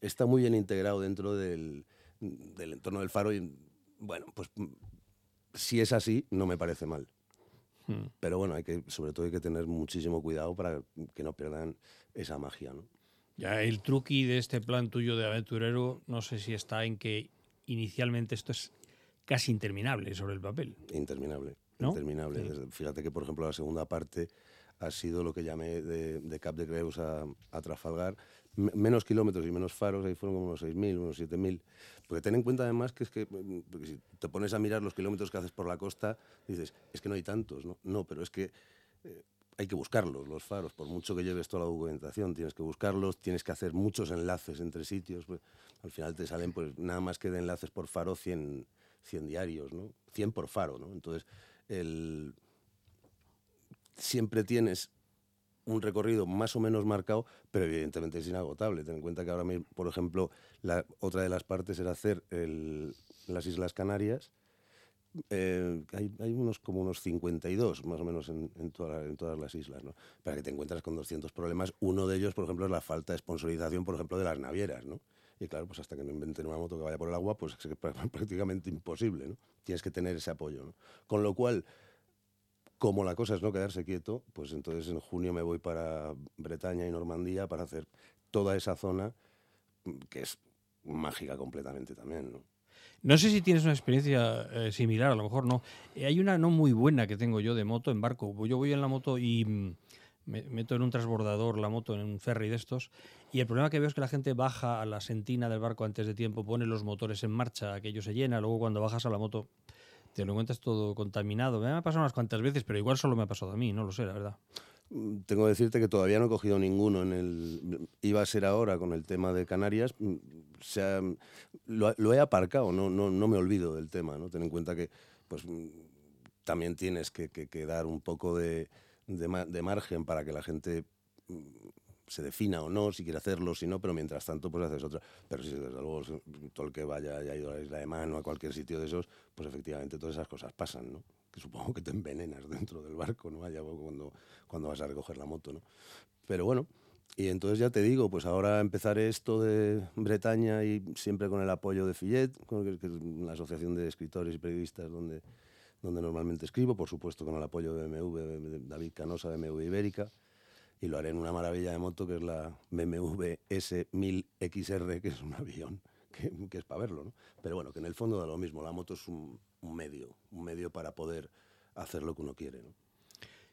está muy bien integrado dentro del, del entorno del faro y, bueno, pues si es así, no me parece mal. Hmm. Pero bueno, hay que, sobre todo hay que tener muchísimo cuidado para que no pierdan esa magia, ¿no? Ya el truqui de este plan tuyo de aventurero, no sé si está en que inicialmente esto es casi interminable sobre el papel. Interminable. ¿No? Interminable. Sí. Fíjate que, por ejemplo, la segunda parte ha sido lo que llamé de, de Cap de Creus a, a Trafalgar. Menos kilómetros y menos faros, ahí fueron como unos 6.000, unos 7.000. Porque ten en cuenta además que es que, mm, si te pones a mirar los kilómetros que haces por la costa, dices, es que no hay tantos, ¿no? No, pero es que eh, hay que buscarlos, los faros. Por mucho que lleves toda la documentación, tienes que buscarlos, tienes que hacer muchos enlaces entre sitios. pues, al final te salen, pues nada más que de enlaces por faro, 100, 100 diarios, ¿no? 100 por faro, ¿no? Entonces, el, siempre tienes un recorrido más o menos marcado, pero evidentemente es inagotable. Ten en cuenta que ahora mismo, por ejemplo, la, otra de las partes era hacer las Islas Canarias. Eh, hay, hay unos como unos 52 más o menos en, todas las islas, ¿no? Para que te encuentras con 200 problemas. Uno de ellos, por ejemplo, es la falta de sponsorización, por ejemplo, de las navieras, ¿no? Y claro, pues hasta que no inventen una moto que vaya por el agua, pues es prácticamente imposible, ¿no? Tienes que tener ese apoyo. Con lo cual, como la cosa es no quedarse quieto, pues entonces en junio me voy para Bretaña y Normandía para hacer toda esa zona mm, que es mágica completamente también, ¿no? No sé si tienes una experiencia eh, similar, a lo mejor no. Eh, hay una no muy buena que tengo yo de moto en barco. Yo voy en la moto y mm, me meto en un transbordador la moto, en un ferry de estos, y el problema que veo es que la gente baja a la sentina del barco antes de tiempo, pone los motores en marcha, aquello se llena, luego cuando bajas a la moto te lo encuentras todo contaminado. Me ha pasado unas cuantas veces, pero igual solo me ha pasado a mí, no lo sé, la verdad. Mm, Tengo que decirte que todavía no he cogido ninguno en el iba a ser ahora con el tema de Canarias, mm, se ha- lo, he aparcado, no, no, no me olvido del tema, ¿no? Ten en cuenta que pues mm, también tienes que, dar un poco de, de ma- de margen para que la gente se defina o no, si quiere hacerlo, si no, pero mientras tanto pues haces otra. Pero sí, desde luego, si- todo el que vaya haya ido a la isla de Man o a cualquier sitio de esos, pues efectivamente todas esas cosas pasan, ¿no? Que supongo que te envenenas dentro del barco, ¿no? Allá cuando, cuando vas a recoger la moto, ¿no? Pero bueno, y entonces ya te digo, pues ahora empezaré esto de Bretaña y siempre con el apoyo de Fillet, que es la asociación de escritores y periodistas donde, donde normalmente escribo, por supuesto con el apoyo de BMW, de David Canosa, de BMW Ibérica, y lo haré en una maravilla de moto que es la BMW S1000XR, que es un avión, que, que es para verlo, ¿no? Pero bueno, que en el fondo da lo mismo, la moto es un, un medio, un medio para poder hacer lo que uno quiere, ¿no?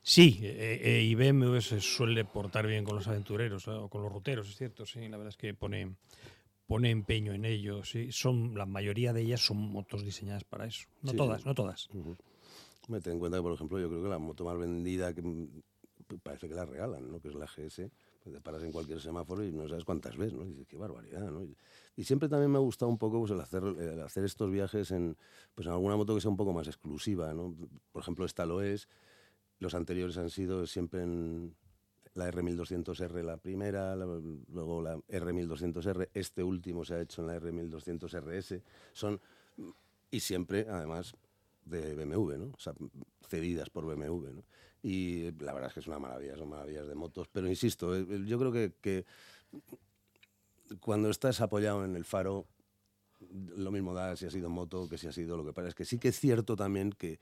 Sí, eh, eh, y BMW se suele portar bien con los aventureros o con los ruteros, es cierto, sí, la verdad es que pone, pone empeño en ello, sí, son, la mayoría de ellas son motos diseñadas para eso, no Sí, todas, sí. no todas. Ten en cuenta que, por ejemplo, yo creo que la moto más vendida, que parece que la regalan, ¿no? que es la GS, pues te paras en cualquier semáforo y no sabes cuántas ves, ¿no? Y dices, qué barbaridad, ¿no? Y, y siempre también me ha gustado un poco pues, el, hacer, el hacer estos viajes en, pues, en alguna moto que sea un poco más exclusiva, ¿no? Por ejemplo, esta lo es, los anteriores han sido siempre en la R1200R la primera, la- luego la R1200R, este último se ha hecho en la R1200RS, son y siempre, además, de BMW, ¿no? O sea, cedidas por BMW, ¿no? Y la verdad es que es una maravilla, son maravillas de motos. Pero insisto, eh, eh, yo creo que, que cuando estás apoyado en el faro, lo mismo da si ha sido moto que si ha sido lo que pasa. Es que sí que es cierto también que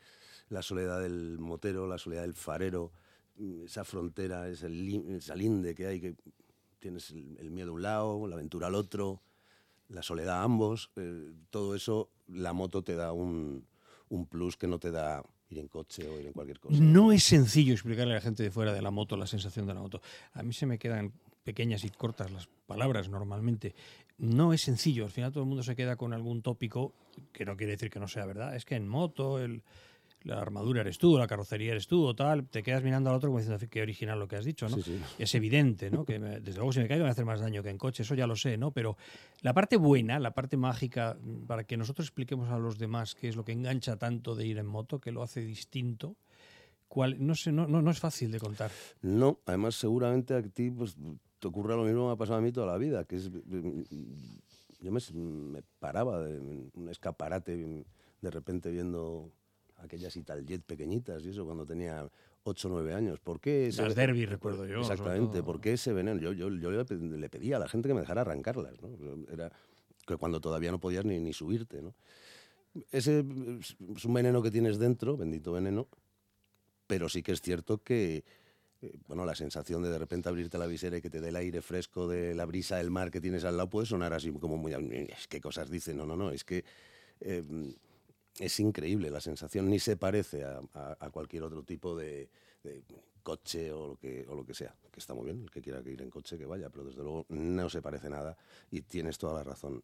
la soledad del motero, la soledad del farero, mm, esa frontera, esa linde que hay, que tienes el, el miedo a un lado, la aventura al otro, la soledad a ambos, eh, todo eso, la moto te da un, un plus que no te da ir en coche o ir en cualquier cosa. No es sencillo explicarle a la gente de fuera de la moto la sensación de la moto. A mí se me quedan pequeñas y cortas las palabras normalmente. No es sencillo. Al final todo el mundo se queda con algún tópico que no quiere decir que no sea verdad. Es que en moto el, la armadura eres tú, la carrocería eres tú o tal. Te quedas mirando al otro como diciendo qué original lo que has dicho, ¿no? Sí, sí. Es evidente, ¿no? Que me- desde luego si me caigo me va a hacer más daño que en coche, eso ya lo sé, ¿no? Pero la parte buena, la parte mágica, para que nosotros expliquemos a los demás qué es lo que engancha tanto de ir en moto, que lo hace distinto, cuál, no sé, no, no, no es fácil de contar. No, además seguramente a ti pues, te ocurra lo mismo que me ha pasado a mí toda la vida, que es... Yo me, me paraba de un escaparate de repente viendo aquellas Italjet pequeñitas y eso cuando tenía 8 o 9 años. ¿Por qué ese Las Derby, recuerdo yo, Exactamente. ¿Por qué ese veneno? Yo, yo, yo le pe- le pedía a la gente que me dejara arrancarlas. ¿no? Era que cuando todavía no podías ni, ni subirte. ¿no? Ese es un veneno que tienes dentro, bendito veneno, pero sí que es cierto que eh, bueno, la sensación de de repente abrirte la visera y que te dé el aire fresco de la brisa del mar que tienes al lado puede sonar así como muy... Es que cosas dice, no, no, no, es que eh, es increíble la sensación, ni se parece a, a- cualquier otro tipo de, coche o lo, que, o lo que sea, que está muy bien, el que quiera ir en coche que vaya, pero desde luego no se parece nada y tienes toda la razón.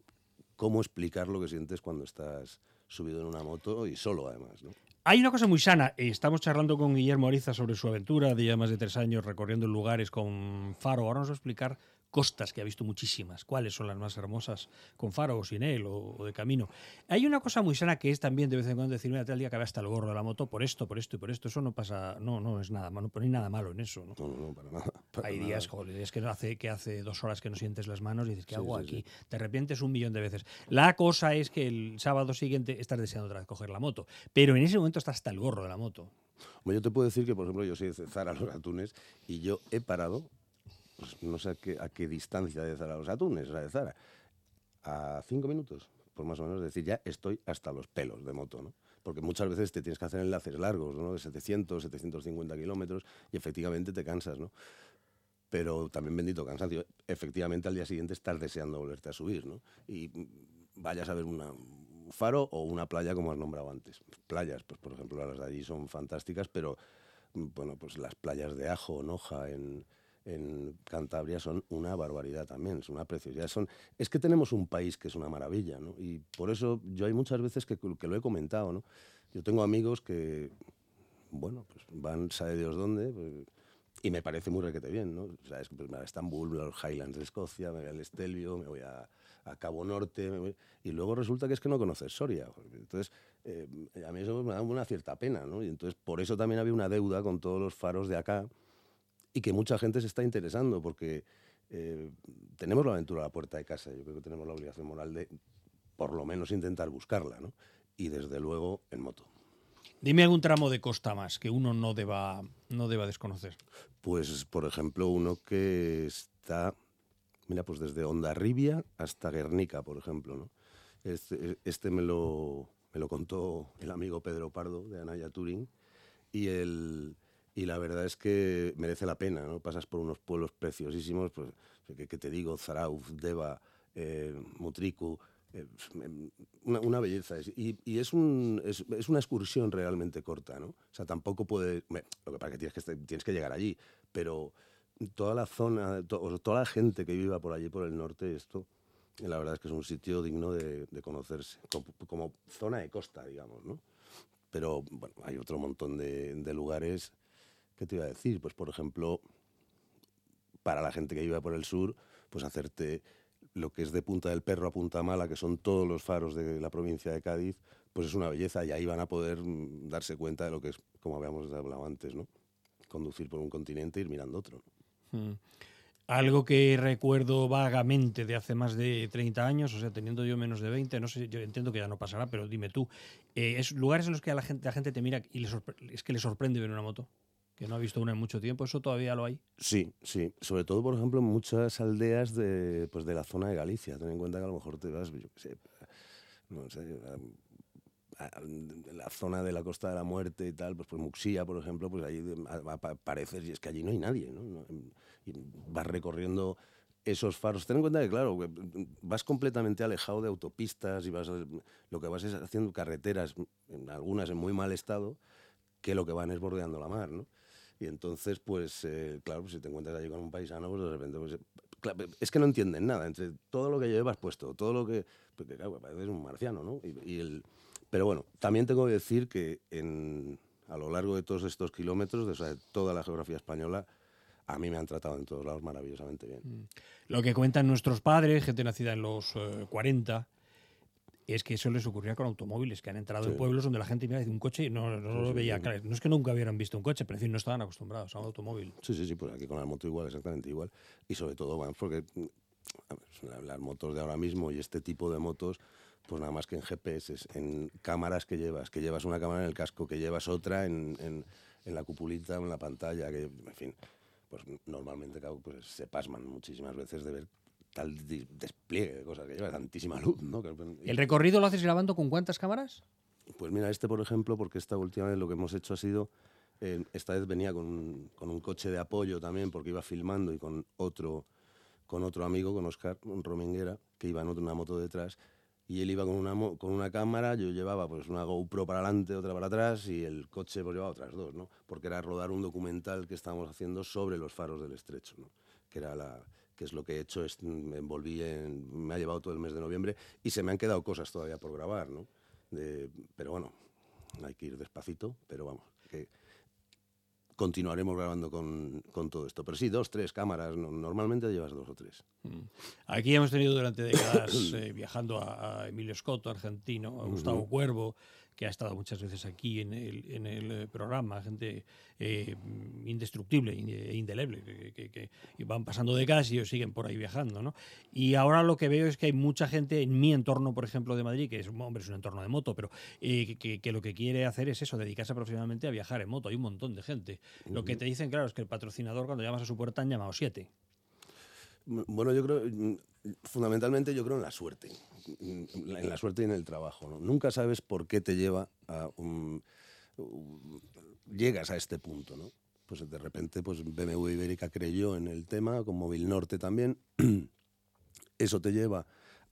¿Cómo explicar lo que sientes cuando estás subido en una moto y solo además? ¿no? Hay una cosa muy sana. eh, Estamos charlando con Guillermo Ariza sobre su aventura de ya más de tres años recorriendo lugares con Faro. Ahora nos va a explicar costas que ha visto muchísimas. ¿Cuáles son las más hermosas con Faro o sin él o, o de camino? Hay una cosa muy sana que es también de vez en cuando decir, mira, tal día que hasta el gorro de la moto por esto, por esto y por esto. Eso no pasa, no, no es nada malo, no hay nada malo en eso. ¿no? No, no, no, para nada. para Hay nada. días, joder, es que hace, que hace dos horas que no sientes las manos y dices, ¿qué Sí, hago sí, aquí? Te arrepientes un millón de veces. La cosa es que el sábado siguiente estás deseando otra vez coger la moto, pero en ese momento está hasta el gorro de la moto. Hombre, yo te puedo decir que, por ejemplo, yo soy de Zara Los Atunes y yo he parado, pues, no sé a qué, distancia de Zara Los Atunes, de Zara, a cinco minutos, por más o menos, decir, ya estoy hasta los pelos de moto, ¿no? Porque muchas veces te tienes que hacer enlaces largos, ¿no? De 700, 750 kilómetros y efectivamente te cansas, ¿no? Pero también bendito cansancio. Efectivamente, al día siguiente estás deseando volverte a subir, ¿no? Y vayas a ver un faro o una playa, como has nombrado antes. Playas, pues por ejemplo, las de allí son fantásticas, pero mm, bueno, pues las playas de Ajo, Noja, en, en Cantabria son una barbaridad también, es una preciosidad. Son, es que tenemos un país que es una maravilla, ¿no? Y por eso yo hay muchas veces que, que lo he comentado, ¿no? Yo tengo amigos que, bueno, pues van, sabe Dios dónde, pues, y me parece muy requete bien, ¿no? O sea, es, pues, me voy a Estambul, los Highlands de Escocia, me voy al Estelvio, me voy a, Cabo Norte, y luego resulta que es que no conoces Soria. Entonces, eh, a mí eso me da una cierta pena, ¿no? Y entonces, por eso también había una deuda con todos los faros de acá, y que mucha gente se está interesando porque eh, tenemos la aventura a la puerta de casa. Yo creo que tenemos la obligación moral de, por lo menos, intentar buscarla, ¿no? Y desde luego en moto. Dime algún tramo de costa más que uno no deba, no deba desconocer. Pues, por ejemplo, uno que está, mira, pues desde Ondarribia hasta Guernica, por ejemplo, ¿no? Este, este me, lo, me lo contó el amigo Pedro Pardo de Anaya Turing y, el, y la verdad es que merece la pena, ¿no? Pasas por unos pueblos preciosísimos, pues, que, te digo, Zarauz, Deva, eh, Mutriku, eh, una, belleza. Y, es, un, es, una excursión realmente corta, ¿no? O sea, tampoco puede... Lo que pasa que tienes que, tienes que llegar allí, pero toda la zona, to- toda la gente que viva por allí, por el norte, esto, la verdad es que es un sitio digno de, conocerse, como, zona de costa, digamos, ¿no? Pero, bueno, hay otro montón de lugares... ¿Qué te iba a decir? Pues, por ejemplo, para la gente que vive por el sur, pues hacerte lo que es de Punta del Perro a Punta Mala, que son todos los faros de la provincia de Cádiz, pues es una belleza y ahí van a poder mm, darse cuenta de lo que es, como habíamos hablado antes, ¿no? Conducir por un continente e ir mirando otro. ¿no? Mm. Algo que recuerdo vagamente de hace más de 30 años, o sea, teniendo yo menos de 20, no sé, yo entiendo que ya no pasará, pero dime tú, eh, ¿es lugares en los que a la gente, la gente te mira y le es que le sorprende ver una moto? Que no ha visto una en mucho tiempo, ¿eso todavía lo hay? Sí, sí. Sobre todo, por ejemplo, en muchas aldeas de, pues de la zona de Galicia. Ten en cuenta que a lo mejor te vas, yo qué sé, no sé, la zona de la Costa de la Muerte y tal, pues, pues Muxía, por ejemplo, pues ahí a- a- apareces y es que allí no hay nadie, ¿no? Y vas recorriendo esos faros. Ten en cuenta que, claro, vas completamente alejado de autopistas y vas, lo que vas es haciendo carreteras, en algunas en muy mal estado, que lo que van es bordeando la mar, ¿no? Y entonces, pues, eh, claro, pues si te encuentras allí con un paisano, pues de repente, pues, eh, cla- es que no entienden nada. Entre todo lo que llevas puesto, todo lo que... Porque, claro, pareces un marciano, ¿no? Y, y el, pero bueno, también tengo que decir que en, a lo largo de todos estos kilómetros, de, o sea, de toda la geografía española, a mí me han tratado en todos lados maravillosamente bien. Lo que cuentan nuestros padres, gente nacida en los eh, 40, es que eso les ocurría con automóviles, que han entrado en pueblos donde la gente mira de un coche y no, no lo veía sí. claro. No es que nunca hubieran visto un coche, pero es decir, no estaban acostumbrados a un automóvil. Sí, sí, sí, pues aquí con la moto igual, exactamente igual. Y sobre todo, bueno, porque ver, las motos de ahora mismo y este tipo de motos, pues nada más que en GPS, en cámaras que llevas, que llevas una cámara en el casco, que llevas otra en, en- en la cupulita, en la pantalla, que, en fin, pues normalmente claro, pues, se pasman muchísimas veces de ver tal despliegue de cosas que lleva, tantísima luz, ¿no? ¿El recorrido lo haces grabando con cuántas cámaras? pues mira, este por ejemplo, porque esta última vez lo que hemos hecho ha sido, eh, esta vez venía con un, con un coche de apoyo también, porque iba filmando y con otro, con otro amigo, con Oscar, Rominguera, que iba en otra- una moto detrás, y él iba con una, con una cámara, yo llevaba pues una GoPro para adelante, otra para atrás, y el coche pues llevaba otras dos, ¿no? Porque era rodar un documental que estábamos haciendo sobre los faros del estrecho, ¿no? Que era la que es lo que he hecho, es, me envolví en, me ha llevado todo el mes de noviembre y se me han quedado cosas todavía por grabar, ¿no? De- pero bueno, hay que ir despacito, pero vamos, que continuaremos grabando con, con todo esto. Pero sí, dos, tres cámaras, no- normalmente llevas dos o tres. Aquí hemos tenido durante décadas eh, viajando a, a Emilio Scotto, argentino, a Gustavo Cuervo, que ha estado muchas veces aquí en el, en el eh, programa, gente eh, indestructible e indeleble, que, que- que- y van pasando décadas y ellos siguen por ahí viajando. ¿no? Y ahora lo que veo es que hay mucha gente en mi entorno, por ejemplo, de Madrid, que es, un- hombre, es un entorno de moto, pero eh, que- lo que quiere hacer es eso, dedicarse profesionalmente a viajar en moto. Hay un montón de gente. Lo que te dicen, claro, es que el patrocinador cuando llamas a su puerta han llamado siete. Bueno, yo creo, mm, fundamentalmente yo creo en la suerte, mm, en la suerte y en el trabajo. ¿no? Nunca sabes por qué te lleva a llegas a este punto, ¿no? Pues de repente, pues BMW Ibérica creyó en el tema, con Móvil Norte también. Eso te lleva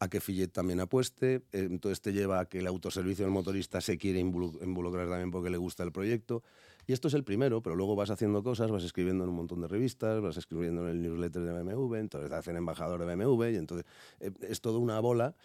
a que Fillet también apueste, entonces te lleva a que el autoservicio del motorista se quiere involu- involucrar también porque le gusta el proyecto. Y esto es el primero, pero luego vas haciendo cosas, vas escribiendo en un montón de revistas, vas escribiendo en el newsletter de BMW, entonces te hacen embajador de BMW y entonces eh, es toda una bola,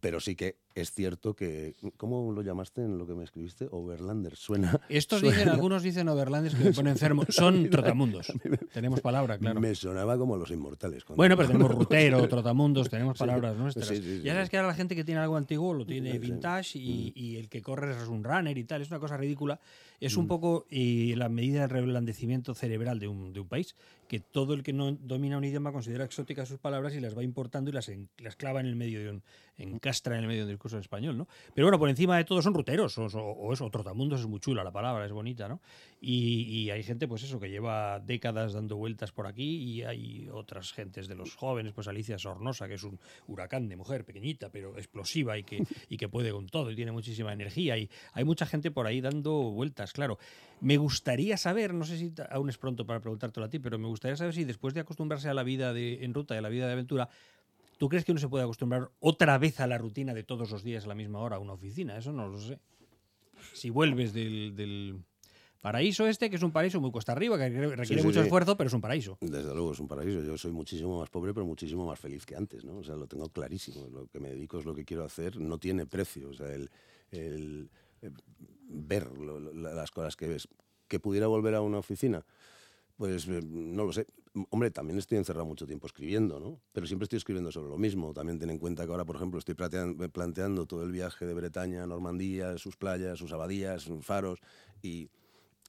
pero sí que es cierto que, ¿cómo lo llamaste en lo que me escribiste? Overlander, suena... Estos suena- dicen, algunos dicen overlanders que me ponen enfermo. Son trotamundos. Tenemos palabra, claro. Me sonaba como los inmortales. Bueno, pero tenemos rutero, trotamundos, tenemos palabras nuestras. Sí, sí, sí, ya sabes que ahora la gente que tiene algo antiguo lo tiene Sí, Mm. vintage y, y el que corre es un runner y tal. Es una cosa ridícula. Es Mm. un poco y la medida de reblandecimiento cerebral de un, de un país, que todo el que no domina un idioma considera exóticas sus palabras y las va importando y las, en- las clava en el medio de un, encastra en el medio de un discurso en español, ¿no? Pero bueno, por encima de todo son ruteros, o, o, eso, trotamundos es muy chula la palabra, es bonita, ¿no? Y, hay gente, pues eso, que lleva décadas dando vueltas por aquí y hay otras gentes de los jóvenes, pues Alicia Sornosa, que es un huracán de mujer, pequeñita, pero explosiva y que, y que puede con todo y tiene muchísima energía. Y hay mucha gente por ahí dando vueltas, claro. Me gustaría saber, no sé si aún es pronto para preguntártelo a ti, pero me gustaría saber si después de acostumbrarse a la vida de, en ruta y a la vida de aventura, ¿tú crees que uno se puede acostumbrar otra vez a la rutina de todos los días a la misma hora a una oficina? Eso no lo sé. Si vuelves del, del paraíso este, que es un paraíso muy cuesta arriba, que requiere sí, mucho sí. esfuerzo, pero es un paraíso. Desde luego es un paraíso. Yo soy muchísimo más pobre, pero muchísimo más feliz que antes, ¿no? O sea, lo tengo clarísimo. Lo que me dedico es lo que quiero hacer. No tiene precio. O sea, el, el, eh, ver lo- lo- la- las cosas que ves. Que pudiera volver a una oficina, pues eh, no lo sé. Hombre, también estoy encerrado mucho tiempo escribiendo, ¿no? Pero siempre estoy escribiendo sobre lo mismo. También ten en cuenta que ahora, por ejemplo, estoy planteando todo el viaje de Bretaña a Normandía, sus playas, sus abadías, sus faros, y,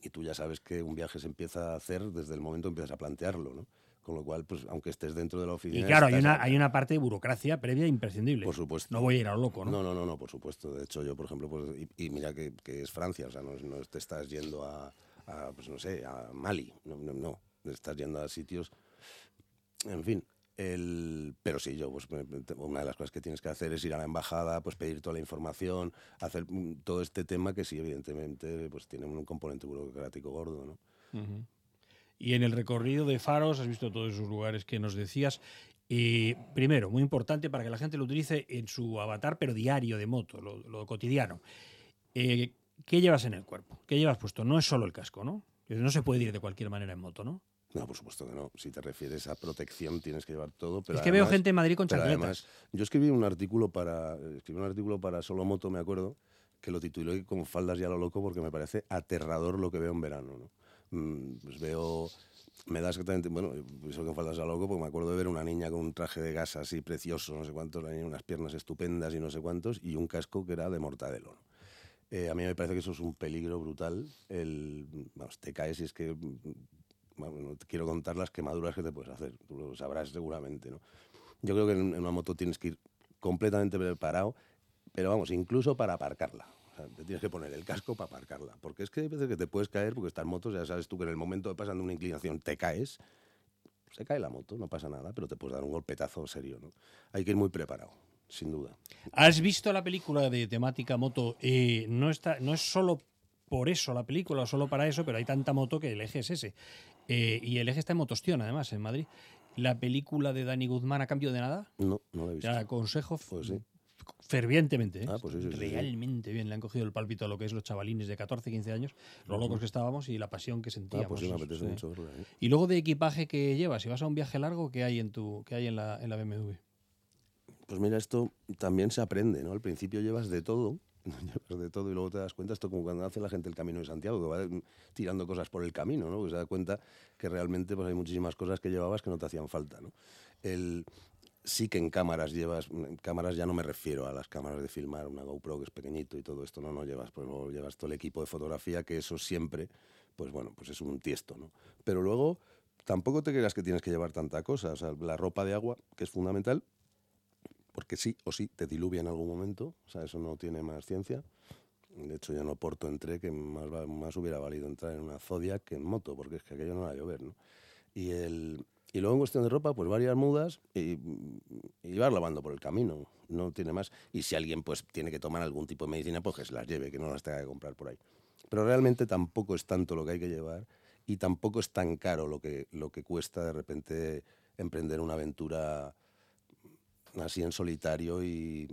y tú ya sabes que un viaje se empieza a hacer desde el momento que empiezas a plantearlo, ¿no? Con lo cual, pues aunque estés dentro de la oficina... Y claro, hay una, hay una parte de burocracia previa imprescindible. Por supuesto. No voy a ir a lo loco, ¿no? No, no, no, no, por supuesto. De hecho, yo, por ejemplo, pues, y, y mira que, que es Francia, o sea, no, no te estás yendo a, a, pues no sé, a Mali, no, estás yendo a sitios, en fin. El, pero sí, yo, pues una de las cosas que tienes que hacer es ir a la embajada, pues pedir toda la información, hacer mm, todo este tema que sí, evidentemente, pues tiene un componente burocrático gordo, ¿no? Y en el recorrido de Faros has visto todos esos lugares que nos decías. Y primero, muy importante para que la gente lo utilice en su avatar, pero diario de moto, lo, lo cotidiano. Eh, ¿Qué llevas en el cuerpo? ¿Qué llevas puesto? No es solo el casco, ¿no? No se puede ir de cualquier manera en moto, ¿no? No, por supuesto que no. Si te refieres a protección, tienes que llevar todo. Pero es que veo gente en Madrid con chancletas. además, yo escribí un artículo para escribí un artículo para Solo Moto, me acuerdo, que lo titulé con faldas ya a lo loco porque me parece aterrador lo que veo en verano. ¿no? Mm, Pues veo, me da exactamente, bueno, eso que faldas a lo loco porque me acuerdo de ver una niña con un traje de gas así precioso, no sé cuántos, la niña, unas piernas estupendas y no sé cuántos, y un casco que era de mortadelo. ¿no? Eh, a mí me parece que eso es un peligro brutal. El, te caes y es que bueno, no te quiero contar las quemaduras que te puedes hacer, tú lo sabrás seguramente, ¿no? Yo creo que en, una moto tienes que ir completamente preparado, pero vamos, incluso para aparcarla. Te tienes que poner el casco para aparcarla, porque es que hay veces que te puedes caer, porque estas motos, ya sabes tú que en el momento de pasando una inclinación te caes, se cae la moto, no pasa nada, pero te puedes dar un golpetazo serio, ¿no? Hay que ir muy preparado, sin duda. ¿Has visto la película de temática moto? Eh, no, está, no es solo por eso la película, solo para eso, pero hay tanta moto que el eje es ese. Eh, y el eje está en Motostión, además, en Madrid. La película de Dani Guzmán, a cambio de nada, No, no la he te visto. la aconsejo Pues sí. fervientemente. ¿eh? Ah, pues sí, sí. Realmente bien. Le han cogido el pálpito a lo que es los chavalines de 14, 15 años, lo locos que estábamos y la pasión que sentíamos. Ah, pues me apetece mucho verla. ¿eh? Y luego de equipaje que llevas, si vas a un viaje largo, ¿qué hay en tu, qué hay en la, en la BMW? Pues mira, esto también se aprende, ¿no? Al principio llevas de todo, llevas de todo y luego te das cuenta, esto como cuando hace la gente el Camino de Santiago, que va tirando cosas por el camino, ¿no? Que se da cuenta que realmente pues, hay muchísimas cosas que llevabas que no te hacían falta, ¿no? El, sí que en cámaras llevas, cámaras ya no me refiero a las cámaras de filmar, una GoPro que es pequeñito y todo esto, no, no llevas, pues luego llevas todo el equipo de fotografía, que eso siempre, pues bueno, pues es un tiesto, ¿no? Pero luego tampoco te creas que tienes que llevar tanta cosa, o la ropa de agua, que es fundamental, porque sí o sí te diluvia en algún momento, o sea, eso no tiene más ciencia. De hecho, yo en Oporto entré, que más, más hubiera valido entrar en una Zodiac que en moto, porque es que aquello no va a llover, ¿no? Y, el, y luego en cuestión de ropa, pues varias mudas y, y vas lavando por el camino, no tiene más. Y si alguien pues tiene que tomar algún tipo de medicina, pues que se las lleve, que no las tenga que comprar por ahí. Pero realmente tampoco es tanto lo que hay que llevar y tampoco es tan caro lo que, lo que cuesta de repente emprender una aventura así en solitario y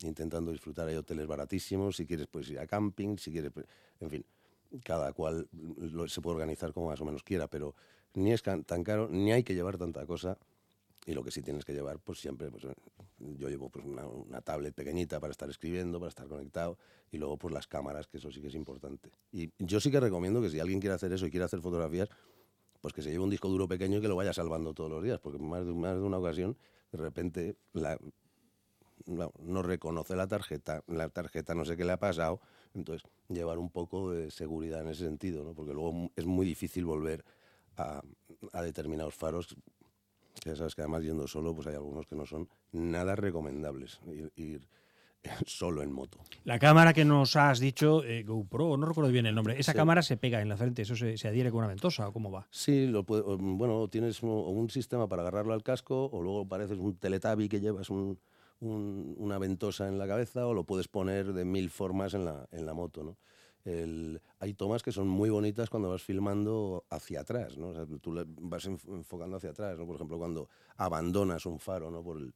intentando disfrutar. Hay hoteles baratísimos, si quieres puedes ir a camping, si quieres, en fin, cada cual se puede organizar como más o menos quiera, pero ni es tan caro, ni hay que llevar tanta cosa y lo que sí tienes que llevar, pues siempre, pues yo llevo pues una, una tablet pequeñita para estar escribiendo, para estar conectado, y luego pues las cámaras, que eso sí que es importante. Y yo sí que recomiendo que si alguien quiere hacer eso y quiere hacer fotografías, pues que se lleve un disco duro pequeño y que lo vaya salvando todos los días, porque más de, una ocasión, de repente, no, no reconoce la tarjeta, la tarjeta no sé qué le ha pasado, entonces llevar un poco de seguridad en ese sentido, ¿no? porque luego es muy difícil volver a, determinados faros, ya sabes que además yendo solo, pues hay algunos que no son nada recomendables, ir solo en moto. La cámara que nos has dicho, eh, GoPro, no recuerdo bien el nombre, esa Sí. cámara se pega en la frente, eso se, se adhiere con una ventosa o cómo va. Sí, lo puede- bueno, tienes un, un sistema para agarrarlo al casco o luego pareces un teletabi que llevas un- un- una ventosa en la cabeza o lo puedes poner de mil formas en la, en la moto, ¿no? El- hay tomas que son muy bonitas cuando vas filmando hacia atrás, ¿no? O sea, tú vas enf- enfocando hacia atrás, ¿no? Por ejemplo, cuando abandonas un faro, ¿no? Por, el-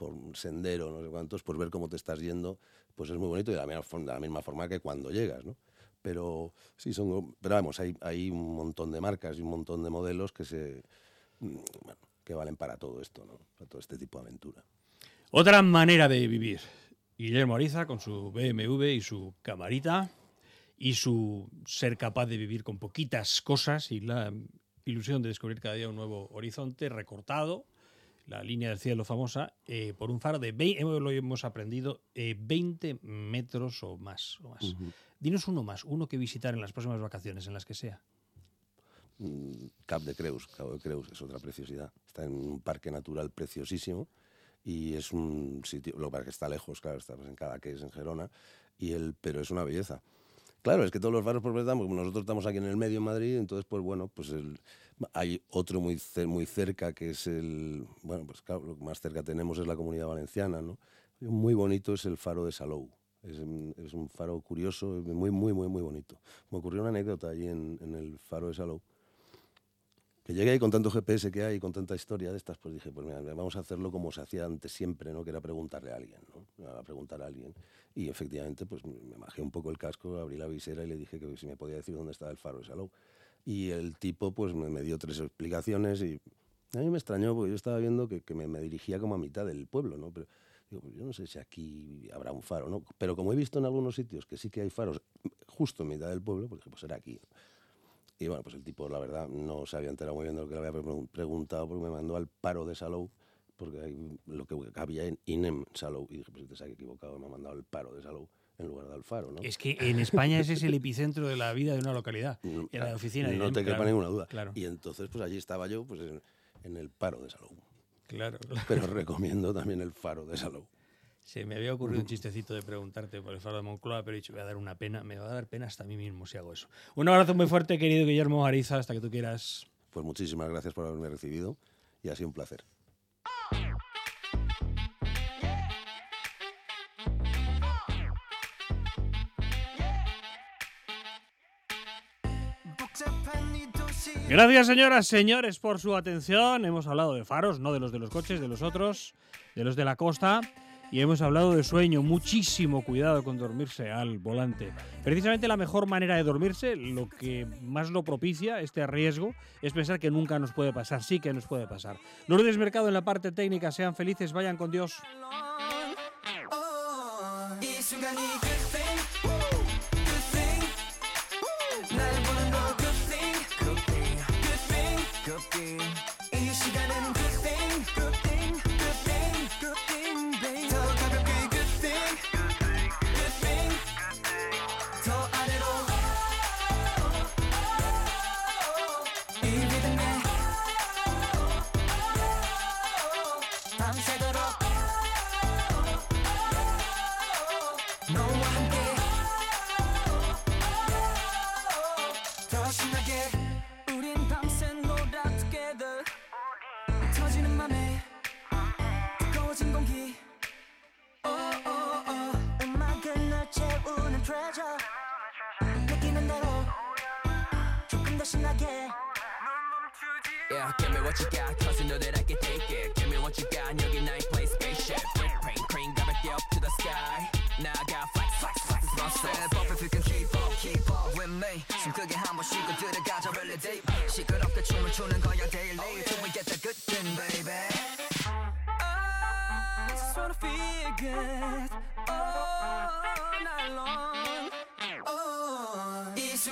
por un sendero, no sé cuántos, pues ver cómo te estás yendo, pues es muy bonito y de la misma, forma- que cuando llegas, ¿no? Pero sí son, pero vamos, hay, hay un montón de marcas y un montón de modelos que se, mm, que valen para todo esto, ¿no? Para todo este tipo de aventura. Otra manera de vivir. Guillermo Ariza con su BMW y su camarita y su ser capaz de vivir con poquitas cosas y la ilusión de descubrir cada día un nuevo horizonte recortado, la línea del cielo famosa, eh, por un faro de 20, hemos- lo hemos aprendido, eh, 20 metros o más. O más. Dinos uno más, uno que visitar en las próximas vacaciones, en las que sea. Mm, Cap de Creus, Cabo de Creus es otra preciosidad. Está en un parque natural preciosísimo y es un sitio, lo que está lejos, claro, está en Cadaqués, en Gerona, y el, pero es una belleza. Claro, es que todos los faros pues estamos, como nosotros estamos aquí en el medio en Madrid, entonces pues bueno, pues hay otro muy, muy cerca que es el, bueno, pues claro, lo que más cerca tenemos es la Comunidad Valenciana, ¿no? Muy bonito es el faro de Salou. Es, un- faro curioso, muy, muy, muy, muy bonito. Me ocurrió una anécdota allí en, en el faro de Salou que llegué ahí con tanto GPS que hay, con tanta historia de estas, pues dije, pues mira, vamos a hacerlo como se hacía antes siempre, ¿no? Que era preguntarle a alguien, ¿no? A preguntar a alguien. Y efectivamente, pues me bajé un poco el casco, abrí la visera y le dije que si me podía decir dónde estaba el faro de Salou. Y el tipo, pues me, dio tres explicaciones y a mí me extrañó porque yo estaba viendo que, que me, dirigía como a mitad del pueblo, ¿no? Pero digo, pues yo no sé si aquí habrá un faro, ¿no? Pero como he visto en algunos sitios que sí que hay faros justo en mitad del pueblo, pues dije, pues será aquí. Y bueno, pues el tipo, la verdad, no se había enterado muy bien de lo que le había pre- preguntado porque me mandó al paro de Salou, porque hay lo que había en INEM Salou. Y dije, pues te has equivocado, me ha mandado al paro de Salou en lugar del faro, ¿no? Es que en España ese es el epicentro de la vida de una localidad. Mm, En la oficina. de No te quepa claro, ninguna duda. Claro, Y entonces, pues allí estaba yo, pues en, en el paro de Salou. claro. claro. Pero recomiendo también el faro de Salou. Se me había ocurrido un chistecito de preguntarte por el faro de Moncloa, pero he dicho, voy a dar una pena, me va a dar pena hasta a mí mismo si hago eso. Un abrazo muy fuerte, querido Guillermo Ariza, hasta que tú quieras. Pues muchísimas gracias por haberme recibido y ha sido un placer. Gracias, señoras, señores, por su atención. Hemos hablado de faros, no de los de los coches, de los otros, de los de la costa. Y hemos hablado de sueño, muchísimo cuidado con dormirse al volante. Precisamente la mejor manera de dormirse, lo que más lo propicia, este riesgo, es pensar que nunca nos puede pasar, sí que nos puede pasar. Lourdes Mercado en la parte técnica, sean felices, vayan con Dios.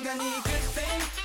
gonna need a good thing.